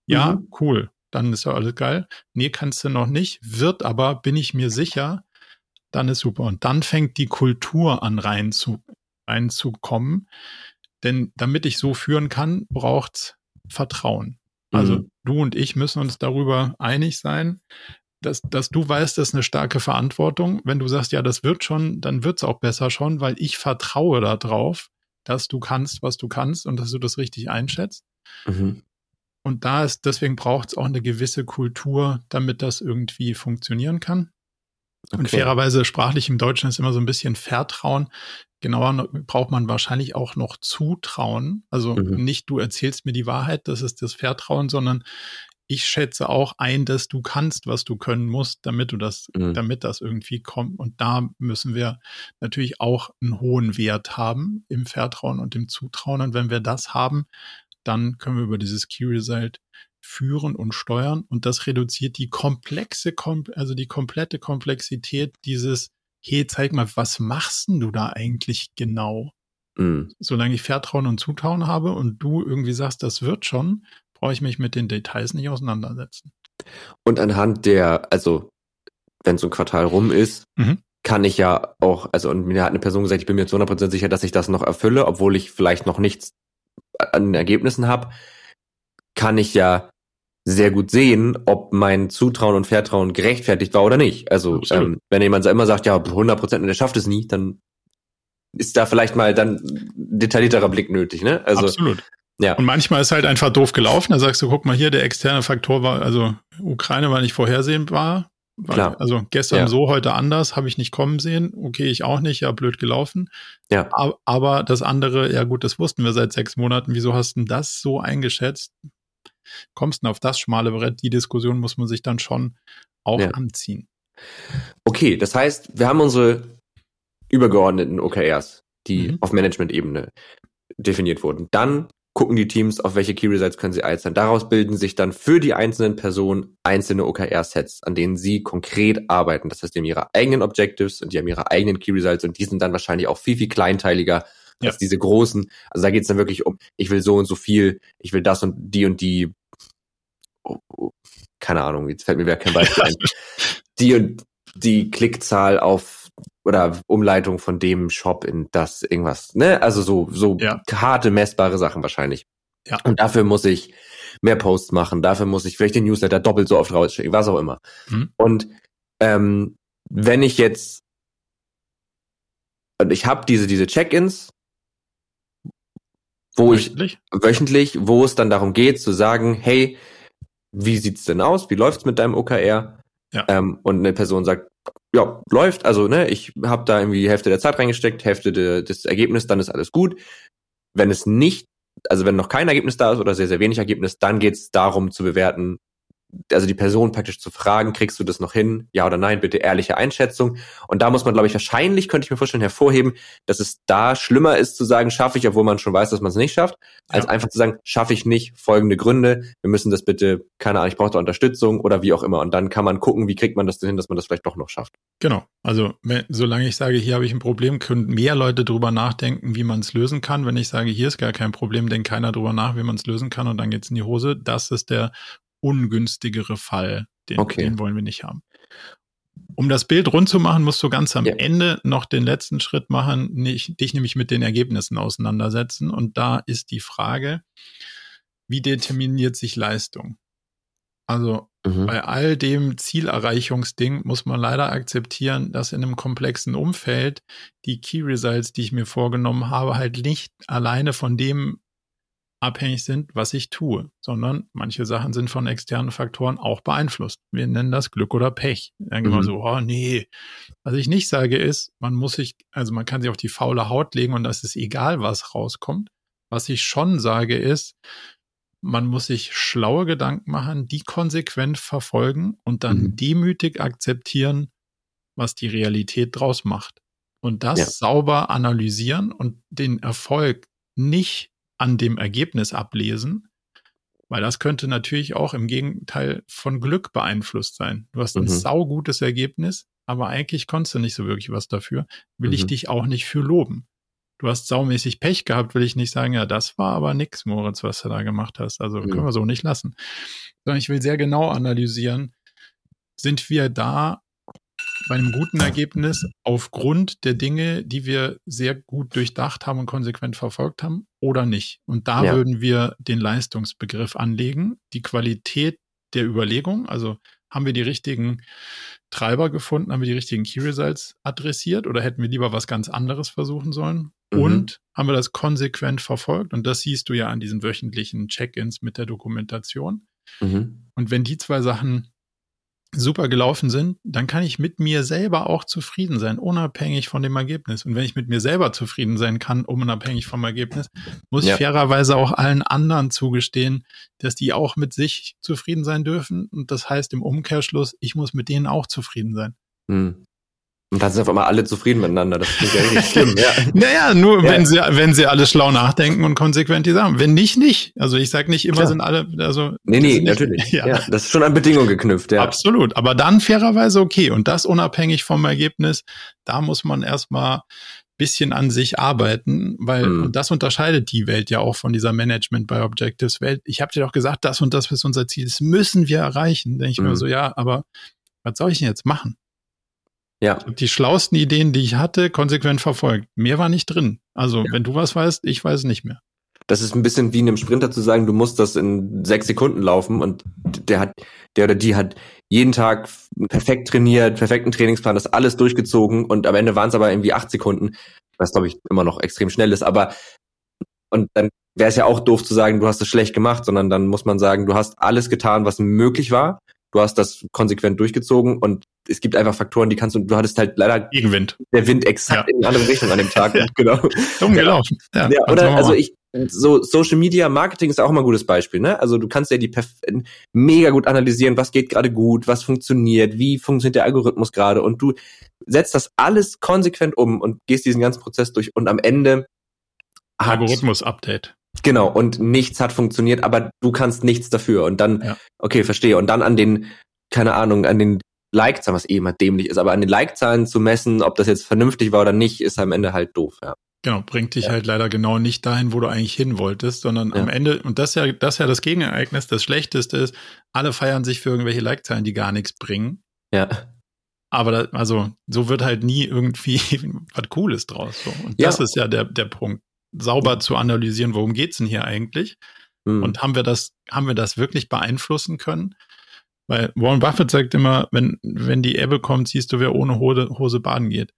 Ja, mhm. cool. Dann ist ja alles geil. Nee, kannst du noch nicht. Wird aber, bin ich mir sicher, dann ist super. Und dann fängt die Kultur an rein zu, reinzukommen. Denn damit ich so führen kann, braucht's Vertrauen. Also mhm. du und ich müssen uns darüber einig sein, dass, dass du weißt, das ist eine starke Verantwortung. Wenn du sagst, ja, das wird schon, dann wird's auch besser schon, weil ich vertraue darauf, dass du kannst, was du kannst und dass du das richtig einschätzt. Mhm. Und da ist, deswegen braucht es auch eine gewisse Kultur, damit das irgendwie funktionieren kann. Okay. Und fairerweise sprachlich im Deutschen ist immer so ein bisschen Vertrauen. Genauer braucht man wahrscheinlich auch noch Zutrauen. Also mhm. nicht du erzählst mir die Wahrheit, das ist das Vertrauen, sondern ich schätze auch ein, dass du kannst, was du können musst, damit du das, Mhm. damit das irgendwie kommt. Und da müssen wir natürlich auch einen hohen Wert haben im Vertrauen und im Zutrauen. Und wenn wir das haben, dann können wir über dieses Key Result führen und steuern. Und das reduziert die komplexe, kom also die komplette Komplexität dieses, hey, zeig mal, was machst denn du da eigentlich genau? Mhm. solange ich Vertrauen und Zutrauen habe und du irgendwie sagst, das wird schon, brauche ich mich mit den Details nicht auseinandersetzen. Und anhand der, also wenn so ein Quartal rum ist, Mhm. kann ich ja auch, also und mir hat eine Person gesagt, ich bin mir zu 100% sicher, dass ich das noch erfülle, obwohl ich vielleicht noch nichts an Ergebnissen habe, kann ich ja sehr gut sehen, ob mein Zutrauen und Vertrauen gerechtfertigt war oder nicht. Also ähm, wenn jemand immer sagt, ja 100% und der schafft es nie, dann ist da vielleicht mal dann detaillierterer Blick nötig, ne? Also Absolut. Ja. Und manchmal ist halt einfach doof gelaufen. Da sagst du, guck mal hier, der externe Faktor war, also Ukraine war nicht vorhersehbar. War, Klar. Also gestern Ja. so, heute anders, habe ich nicht kommen sehen. Okay, ich auch nicht, ja, blöd gelaufen. Ja. Aber, aber das andere, ja gut, das wussten wir seit sechs Monaten. Wieso hast du das so eingeschätzt? Kommst du auf das schmale Brett? Die Diskussion muss man sich dann schon auch Ja. anziehen. Okay, das heißt, wir haben unsere übergeordneten OKRs, die Mhm. auf Management-Ebene definiert wurden. Dann gucken die Teams, auf welche Key Results können sie einzeln. Daraus bilden sich dann für die einzelnen Personen einzelne OKR-Sets, an denen sie konkret arbeiten. Das heißt, die haben ihre eigenen Objectives und die haben ihre eigenen Key Results und die sind dann wahrscheinlich auch viel, viel kleinteiliger Ja. als diese großen. Also da geht es dann wirklich um, ich will so und so viel, ich will das und die und die, oh, oh, keine Ahnung, jetzt fällt mir wieder kein Beispiel ein. (laughs) Die und die Klickzahl auf oder Umleitung von dem Shop in das irgendwas, ne? Also so, so Ja. harte, messbare Sachen wahrscheinlich. Ja. Und dafür muss ich mehr Posts machen, dafür muss ich vielleicht den Newsletter doppelt so oft rausschicken, was auch immer. Mhm. Und ähm, wenn ich jetzt und ich habe diese diese Check-ins, wo ich Wöchentlich? wöchentlich, wo es dann darum geht zu sagen, hey, wie sieht's denn aus? Wie läuft's mit deinem OKR? Ja. Ähm, und eine Person sagt, ja, läuft, also ne, ich habe da irgendwie die Hälfte der Zeit reingesteckt, Hälfte de, des Ergebnisses, dann ist alles gut. Wenn es nicht, also wenn noch kein Ergebnis da ist oder sehr, sehr wenig Ergebnis, dann geht's darum zu bewerten, also die Person praktisch zu fragen, kriegst du das noch hin? Ja oder nein, bitte ehrliche Einschätzung. Und da muss man, glaube ich, wahrscheinlich, könnte ich mir vorstellen, hervorheben, dass es da schlimmer ist zu sagen, schaffe ich, obwohl man schon weiß, dass man es nicht schafft, als Ja. einfach zu sagen, schaffe ich nicht, folgende Gründe, wir müssen das bitte, keine Ahnung, ich brauche da Unterstützung oder wie auch immer. Und dann kann man gucken, wie kriegt man das denn hin, dass man das vielleicht doch noch schafft. Genau. Also wenn, solange ich sage, hier habe ich ein Problem, können mehr Leute drüber nachdenken, wie man es lösen kann. Wenn ich sage, hier ist gar kein Problem, denkt keiner drüber nach, wie man es lösen kann und dann geht's in die Hose. Das ist der ungünstigere Fall. Den, Okay. den wollen wir nicht haben. Um das Bild rund zu machen, musst du ganz am Ja. Ende noch den letzten Schritt machen, nicht, dich nämlich mit den Ergebnissen auseinandersetzen. Und da ist die Frage, wie determiniert sich Leistung? Also Mhm. bei all dem Zielerreichungsding muss man leider akzeptieren, dass in einem komplexen Umfeld die Key Results, die ich mir vorgenommen habe, halt nicht alleine von dem abhängig sind, was ich tue, sondern manche Sachen sind von externen Faktoren auch beeinflusst. Wir nennen das Glück oder Pech. Dann gehen wir Mhm. so, oh nee. Was ich nicht sage ist, man muss sich, also man kann sich auf die faule Haut legen und das ist egal, was rauskommt. Was ich schon sage ist, man muss sich schlaue Gedanken machen, die konsequent verfolgen und dann Mhm. demütig akzeptieren, was die Realität draus macht. Und das Ja. sauber analysieren und den Erfolg nicht an dem Ergebnis ablesen, weil das könnte natürlich auch im Gegenteil von Glück beeinflusst sein. Du hast ein Mhm. saugutes Ergebnis, aber eigentlich konntest du nicht so wirklich was dafür. Will ich Mhm. dich auch nicht für loben. Du hast saumäßig Pech gehabt, will ich nicht sagen, ja, das war aber nix, Moritz, was du da gemacht hast. Also Mhm. können wir so nicht lassen. Sondern ich will sehr genau analysieren, sind wir da bei einem guten Ergebnis aufgrund der Dinge, die wir sehr gut durchdacht haben und konsequent verfolgt haben oder nicht. Und da Ja. würden wir den Leistungsbegriff anlegen, die Qualität der Überlegung, also haben wir die richtigen Treiber gefunden, haben wir die richtigen Key Results adressiert oder hätten wir lieber was ganz anderes versuchen sollen? Mhm. Und haben wir das konsequent verfolgt? Und das siehst du ja an diesen wöchentlichen Check-ins mit der Dokumentation. Mhm. Und wenn die zwei Sachen super gelaufen sind, dann kann ich mit mir selber auch zufrieden sein, unabhängig von dem Ergebnis. Und wenn ich mit mir selber zufrieden sein kann, unabhängig vom Ergebnis, muss ja. ich fairerweise auch allen anderen zugestehen, dass die auch mit sich zufrieden sein dürfen. Und das heißt im Umkehrschluss, ich muss mit denen auch zufrieden sein. Hm. Und dann sind auf einmal alle zufrieden miteinander. Das ist ja richtig schlimm. Ja. (laughs) naja, nur ja. wenn sie, wenn sie alle schlau nachdenken und konsequent die Sachen. Wenn nicht, nicht. Also ich sage nicht immer Klar. sind alle, also. Nee, nee, natürlich. (laughs) Ja. ja. das ist schon an Bedingungen geknüpft, ja. Absolut. Aber dann fairerweise okay. Und das unabhängig vom Ergebnis. Da muss man erstmal bisschen an sich arbeiten, weil mhm. das unterscheidet die Welt ja auch von dieser Management by Objectives Welt. Ich habe dir doch gesagt, das und das ist unser Ziel, das müssen wir erreichen. Denke ich mhm. mir so, ja, aber was soll ich denn jetzt machen? Ja. die schlauesten Ideen, die ich hatte, konsequent verfolgt. Mehr war nicht drin. Also, ja. wenn du was weißt, ich weiß nicht mehr. Das ist ein bisschen wie einem Sprinter zu sagen, du musst das in sechs Sekunden laufen und der hat, der oder die hat jeden Tag perfekt trainiert, perfekten Trainingsplan, das alles durchgezogen und am Ende waren es aber irgendwie acht Sekunden, was glaube ich immer noch extrem schnell ist, aber und dann wäre es ja auch doof zu sagen, du hast es schlecht gemacht, sondern dann muss man sagen, du hast alles getan, was möglich war du hast das konsequent durchgezogen und es gibt einfach Faktoren, die kannst du, du hattest halt leider Gegenwind. Der Wind exakt ja. in die andere Richtung an dem Tag. (laughs) ja. Genau. Dumm gelaufen. Ja, ja oder also ich, so Social Media Marketing ist auch mal ein gutes Beispiel, ne? Also du kannst ja die mega gut analysieren, was geht gerade gut, was funktioniert, wie funktioniert der Algorithmus gerade und du setzt das alles konsequent um und gehst diesen ganzen Prozess durch und am Ende Algorithmus Update. Genau, und nichts hat funktioniert, aber du kannst nichts dafür. Und dann, ja. okay, verstehe. Und dann an den, keine Ahnung, an den Like-Zahlen, was eh immer dämlich ist, aber an den Like-Zahlen zu messen, ob das jetzt vernünftig war oder nicht, ist am Ende halt doof, ja. Genau, bringt dich ja. halt leider genau nicht dahin, wo du eigentlich hin wolltest, sondern ja. am Ende, und das ist ja, das ist ja das Gegenereignis, das Schlechteste ist, alle feiern sich für irgendwelche Like-Zahlen, die gar nichts bringen. Ja. Aber da, also, so wird halt nie irgendwie (laughs) was Cooles draus. So. Und das ist ja der, der Punkt sauber zu analysieren, worum geht's denn hier eigentlich? Mhm. Und haben wir das, haben wir das wirklich beeinflussen können? Weil Warren Buffett sagt immer, wenn, wenn die Ebbe kommt, siehst du, wer ohne Hose, Hose baden geht.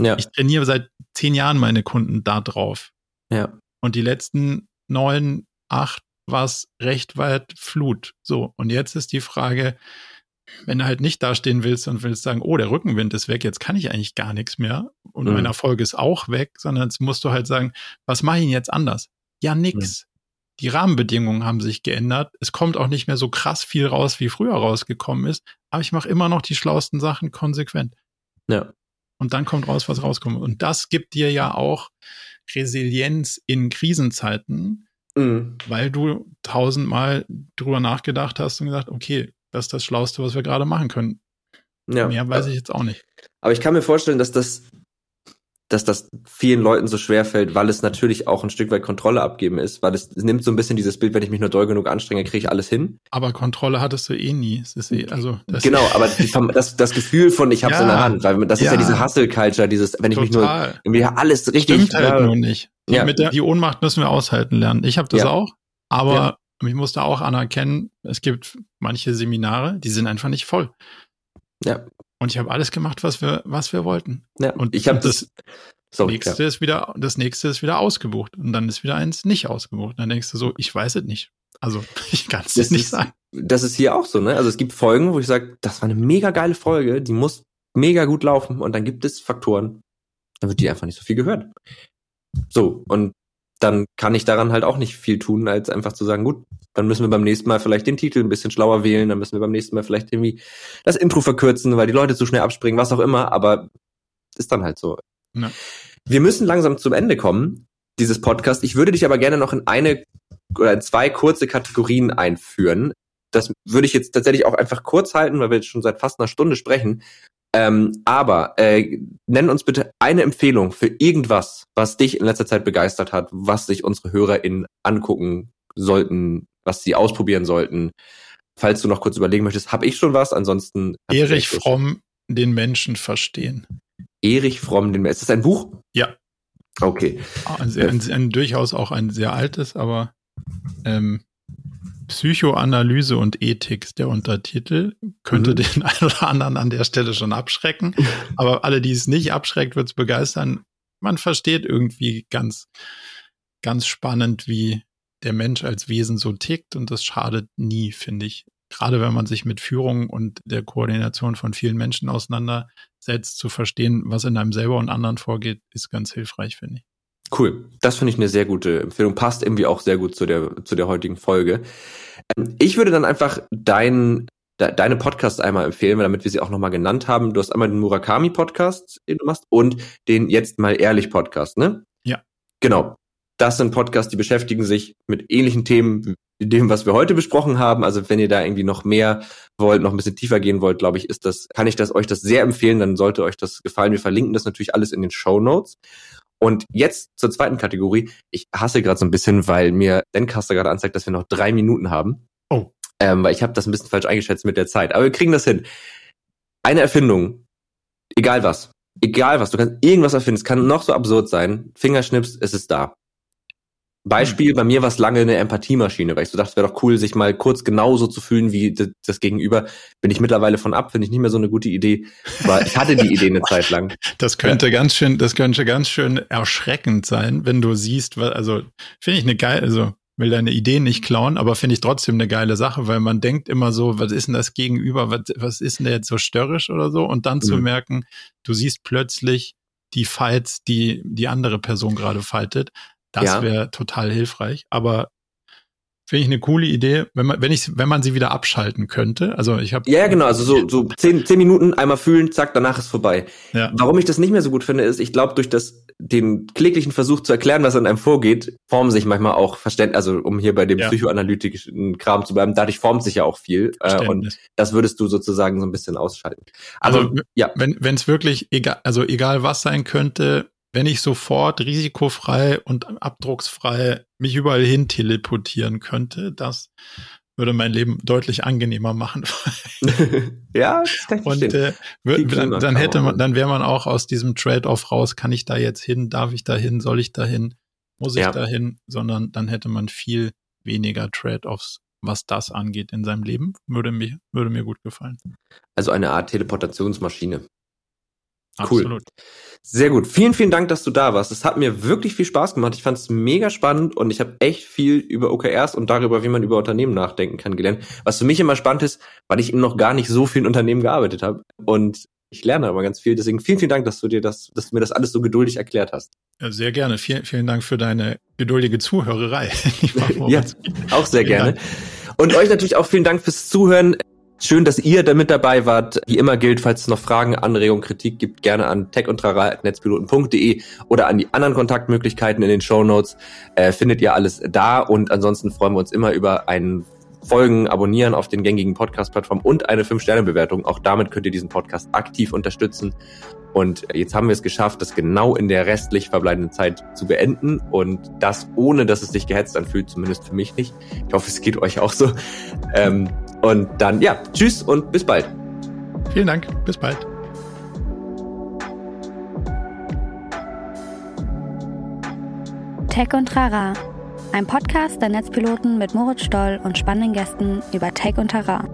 Ja. Ich trainiere seit zehn Jahren meine Kunden da drauf. Ja. Und die letzten neun, acht war es recht weit Flut. So. Und jetzt ist die Frage, wenn du halt nicht dastehen willst und willst sagen, oh, der Rückenwind ist weg, jetzt kann ich eigentlich gar nichts mehr und mhm. mein Erfolg ist auch weg, sondern jetzt musst du halt sagen, was mache ich denn jetzt anders? Ja, nix. Mhm. Die Rahmenbedingungen haben sich geändert. Es kommt auch nicht mehr so krass viel raus, wie früher rausgekommen ist, aber ich mache immer noch die schlauesten Sachen konsequent. Ja. Und dann kommt raus, was rauskommt. Und das gibt dir ja auch Resilienz in Krisenzeiten, mhm. weil du tausendmal drüber nachgedacht hast und gesagt, okay, das ist das Schlauste, was wir gerade machen können. Ja. Mehr weiß ich jetzt auch nicht. Aber ich kann mir vorstellen, dass das, dass das vielen Leuten so schwer fällt, weil es natürlich auch ein Stück weit Kontrolle abgeben ist, weil es, es nimmt so ein bisschen dieses Bild, wenn ich mich nur doll genug anstrenge, kriege ich alles hin. Aber Kontrolle hattest du eh nie. Es ist eh, also genau, aber das, das Gefühl von ich hab's ja, in der Hand, weil das ja. ist ja diese Hustle-Culture, dieses, wenn ich Total. mich nur irgendwie alles richtig. Stimmt halt ja, nur nicht. Ja. Mit der, die Ohnmacht müssen wir aushalten lernen. Ich habe das auch, aber und ich musste auch anerkennen, es gibt manche Seminare, die sind einfach nicht voll. Ja. Und ich habe alles gemacht, was wir, was wir wollten. Ja. Und ich habe das, sorry, nächste ja. ist wieder, das nächste ist wieder ausgebucht und dann ist wieder eins nicht ausgebucht. Dann denkst du so, ich weiß es nicht. Also (laughs) ich kann es nicht sagen. Das ist hier auch so, ne? Also es gibt Folgen, wo ich sage, das war eine mega geile Folge, die muss mega gut laufen und dann gibt es Faktoren, dann wird die einfach nicht so viel gehört. So, und dann kann ich daran halt auch nicht viel tun, als einfach zu sagen, gut, dann müssen wir beim nächsten Mal vielleicht den Titel ein bisschen schlauer wählen, dann müssen wir beim nächsten Mal vielleicht irgendwie das Intro verkürzen, weil die Leute zu schnell abspringen, was auch immer, aber ist dann halt so. Ja. Wir müssen langsam zum Ende kommen, dieses Podcast. Ich würde dich aber gerne noch in eine oder in zwei kurze Kategorien einführen. Das würde ich jetzt tatsächlich auch einfach kurz halten, weil wir jetzt schon seit fast einer Stunde sprechen. Ähm, aber äh, nenn uns bitte eine Empfehlung für irgendwas, was dich in letzter Zeit begeistert hat, was sich unsere HörerInnen angucken sollten, was sie ausprobieren sollten. Falls du noch kurz überlegen möchtest, habe ich schon was, ansonsten. Erich Fromm, den Menschen verstehen. Erich Fromm, den Menschen. Ist das ein Buch? Ja. Okay. Ein, sehr, ein, ein, durchaus auch ein sehr altes, aber ähm, Psychoanalyse und Ethik ist der Untertitel. Könnte mhm. den (laughs) einen oder anderen an der Stelle schon abschrecken. (laughs) Aber alle, die es nicht abschreckt, wird es begeistern. Man versteht irgendwie ganz, ganz spannend, wie der Mensch als Wesen so tickt und das schadet nie, finde ich gerade wenn man sich mit Führung und der Koordination von vielen Menschen auseinandersetzt, zu verstehen, was in einem selber und anderen vorgeht, ist ganz hilfreich, finde ich. Cool. Das finde ich eine sehr gute Empfehlung. Passt irgendwie auch sehr gut zu der, zu der heutigen Folge. Ähm, ich würde dann einfach deinen deine Podcasts einmal empfehlen, damit wir sie auch nochmal genannt haben. Du hast einmal den Murakami-Podcast, den du machst, und den Jetzt mal ehrlich Podcast, ne? Ja. Genau. Das sind Podcasts, die beschäftigen sich mit ähnlichen Themen wie dem, was wir heute besprochen haben. Also wenn ihr da irgendwie noch mehr wollt, noch ein bisschen tiefer gehen wollt, glaube ich, ist das, kann ich das euch das sehr empfehlen, dann sollte euch das gefallen. Wir verlinken das natürlich alles in den Show Notes. Und jetzt zur zweiten Kategorie. Ich hasse gerade so ein bisschen, weil mir Dencaster gerade anzeigt, dass wir noch drei Minuten haben. Oh. Ähm, weil ich habe das ein bisschen falsch eingeschätzt mit der Zeit. Aber wir kriegen das hin. Eine Erfindung, egal was, egal was, du kannst irgendwas erfinden, es kann noch so absurd sein. Fingerschnips, es ist da. Beispiel, hm. bei mir war es lange eine Empathiemaschine, weil ich so dachte, es wäre doch cool, sich mal kurz genauso zu fühlen wie das, das Gegenüber. Bin ich mittlerweile von ab, finde ich nicht mehr so eine gute Idee. Aber ich hatte die Idee eine (laughs) Zeit lang. Das könnte ja. ganz schön, das könnte ganz schön erschreckend sein, wenn du siehst, also finde ich eine geile, also will deine Idee nicht klauen, aber finde ich trotzdem eine geile Sache, weil man denkt immer so, was ist denn das Gegenüber, was, was ist denn der jetzt so störrisch oder so? Und dann mhm. zu merken, du siehst plötzlich die Fights, die die andere Person gerade fightet. Das ja. wäre total hilfreich. Aber Finde ich eine coole Idee, wenn man, wenn ich, wenn man sie wieder abschalten könnte. Also ich habe. Ja, genau, also so, so zehn, zehn Minuten einmal fühlen, zack, danach ist vorbei. Ja. Warum ich das nicht mehr so gut finde, ist, ich glaube, durch das, den kläglichen Versuch zu erklären, was an einem vorgeht, formen sich manchmal auch Verständnis, also um hier bei dem ja. psychoanalytischen Kram zu bleiben, dadurch formt sich ja auch viel. Äh, und das würdest du sozusagen so ein bisschen ausschalten. Also, also ja. Wenn, wenn es wirklich egal, also egal was sein könnte, wenn ich sofort risikofrei und abdrucksfrei mich überall hin teleportieren könnte, das würde mein Leben deutlich angenehmer machen. (laughs) ja, das kann ich Und äh, dann, dann hätte man, dann wäre man auch aus diesem Trade-off raus, kann ich da jetzt hin, darf ich da hin, soll ich da hin, muss ich ja. da hin, sondern dann hätte man viel weniger Trade-offs, was das angeht in seinem Leben. Würde mir, würde mir gut gefallen. Also eine Art Teleportationsmaschine. Cool. Absolut. Sehr gut. Vielen, vielen Dank, dass du da warst. Es hat mir wirklich viel Spaß gemacht. Ich fand es mega spannend und ich habe echt viel über OKRs und darüber, wie man über Unternehmen nachdenken kann, gelernt. Was für mich immer spannend ist, weil ich in noch gar nicht so vielen Unternehmen gearbeitet habe. Und ich lerne aber ganz viel. Deswegen vielen, vielen Dank, dass du dir das, dass du mir das alles so geduldig erklärt hast. Ja, sehr gerne. Vielen, vielen Dank für deine geduldige Zuhörerei. (laughs) (laughs) ja, auch sehr gerne. Und euch natürlich auch vielen Dank fürs Zuhören. Schön, dass ihr da mit dabei wart. Wie immer gilt, falls es noch Fragen, Anregungen, Kritik gibt, gerne an techundtrara.netzpiloten.de oder an die anderen Kontaktmöglichkeiten in den Show Notes. Äh, findet ihr alles da und ansonsten freuen wir uns immer über einen Folgen, abonnieren auf den gängigen Podcast-Plattformen und eine 5-Sterne-Bewertung. Auch damit könnt ihr diesen Podcast aktiv unterstützen. Und jetzt haben wir es geschafft, das genau in der restlich verbleibenden Zeit zu beenden und das ohne, dass es sich gehetzt anfühlt, zumindest für mich nicht. Ich hoffe, es geht euch auch so. Ähm, und dann, ja, tschüss und bis bald. Vielen Dank, bis bald. Tech und Trara, ein Podcast der Netzpiloten mit Moritz Stoll und spannenden Gästen über Tech und Trara.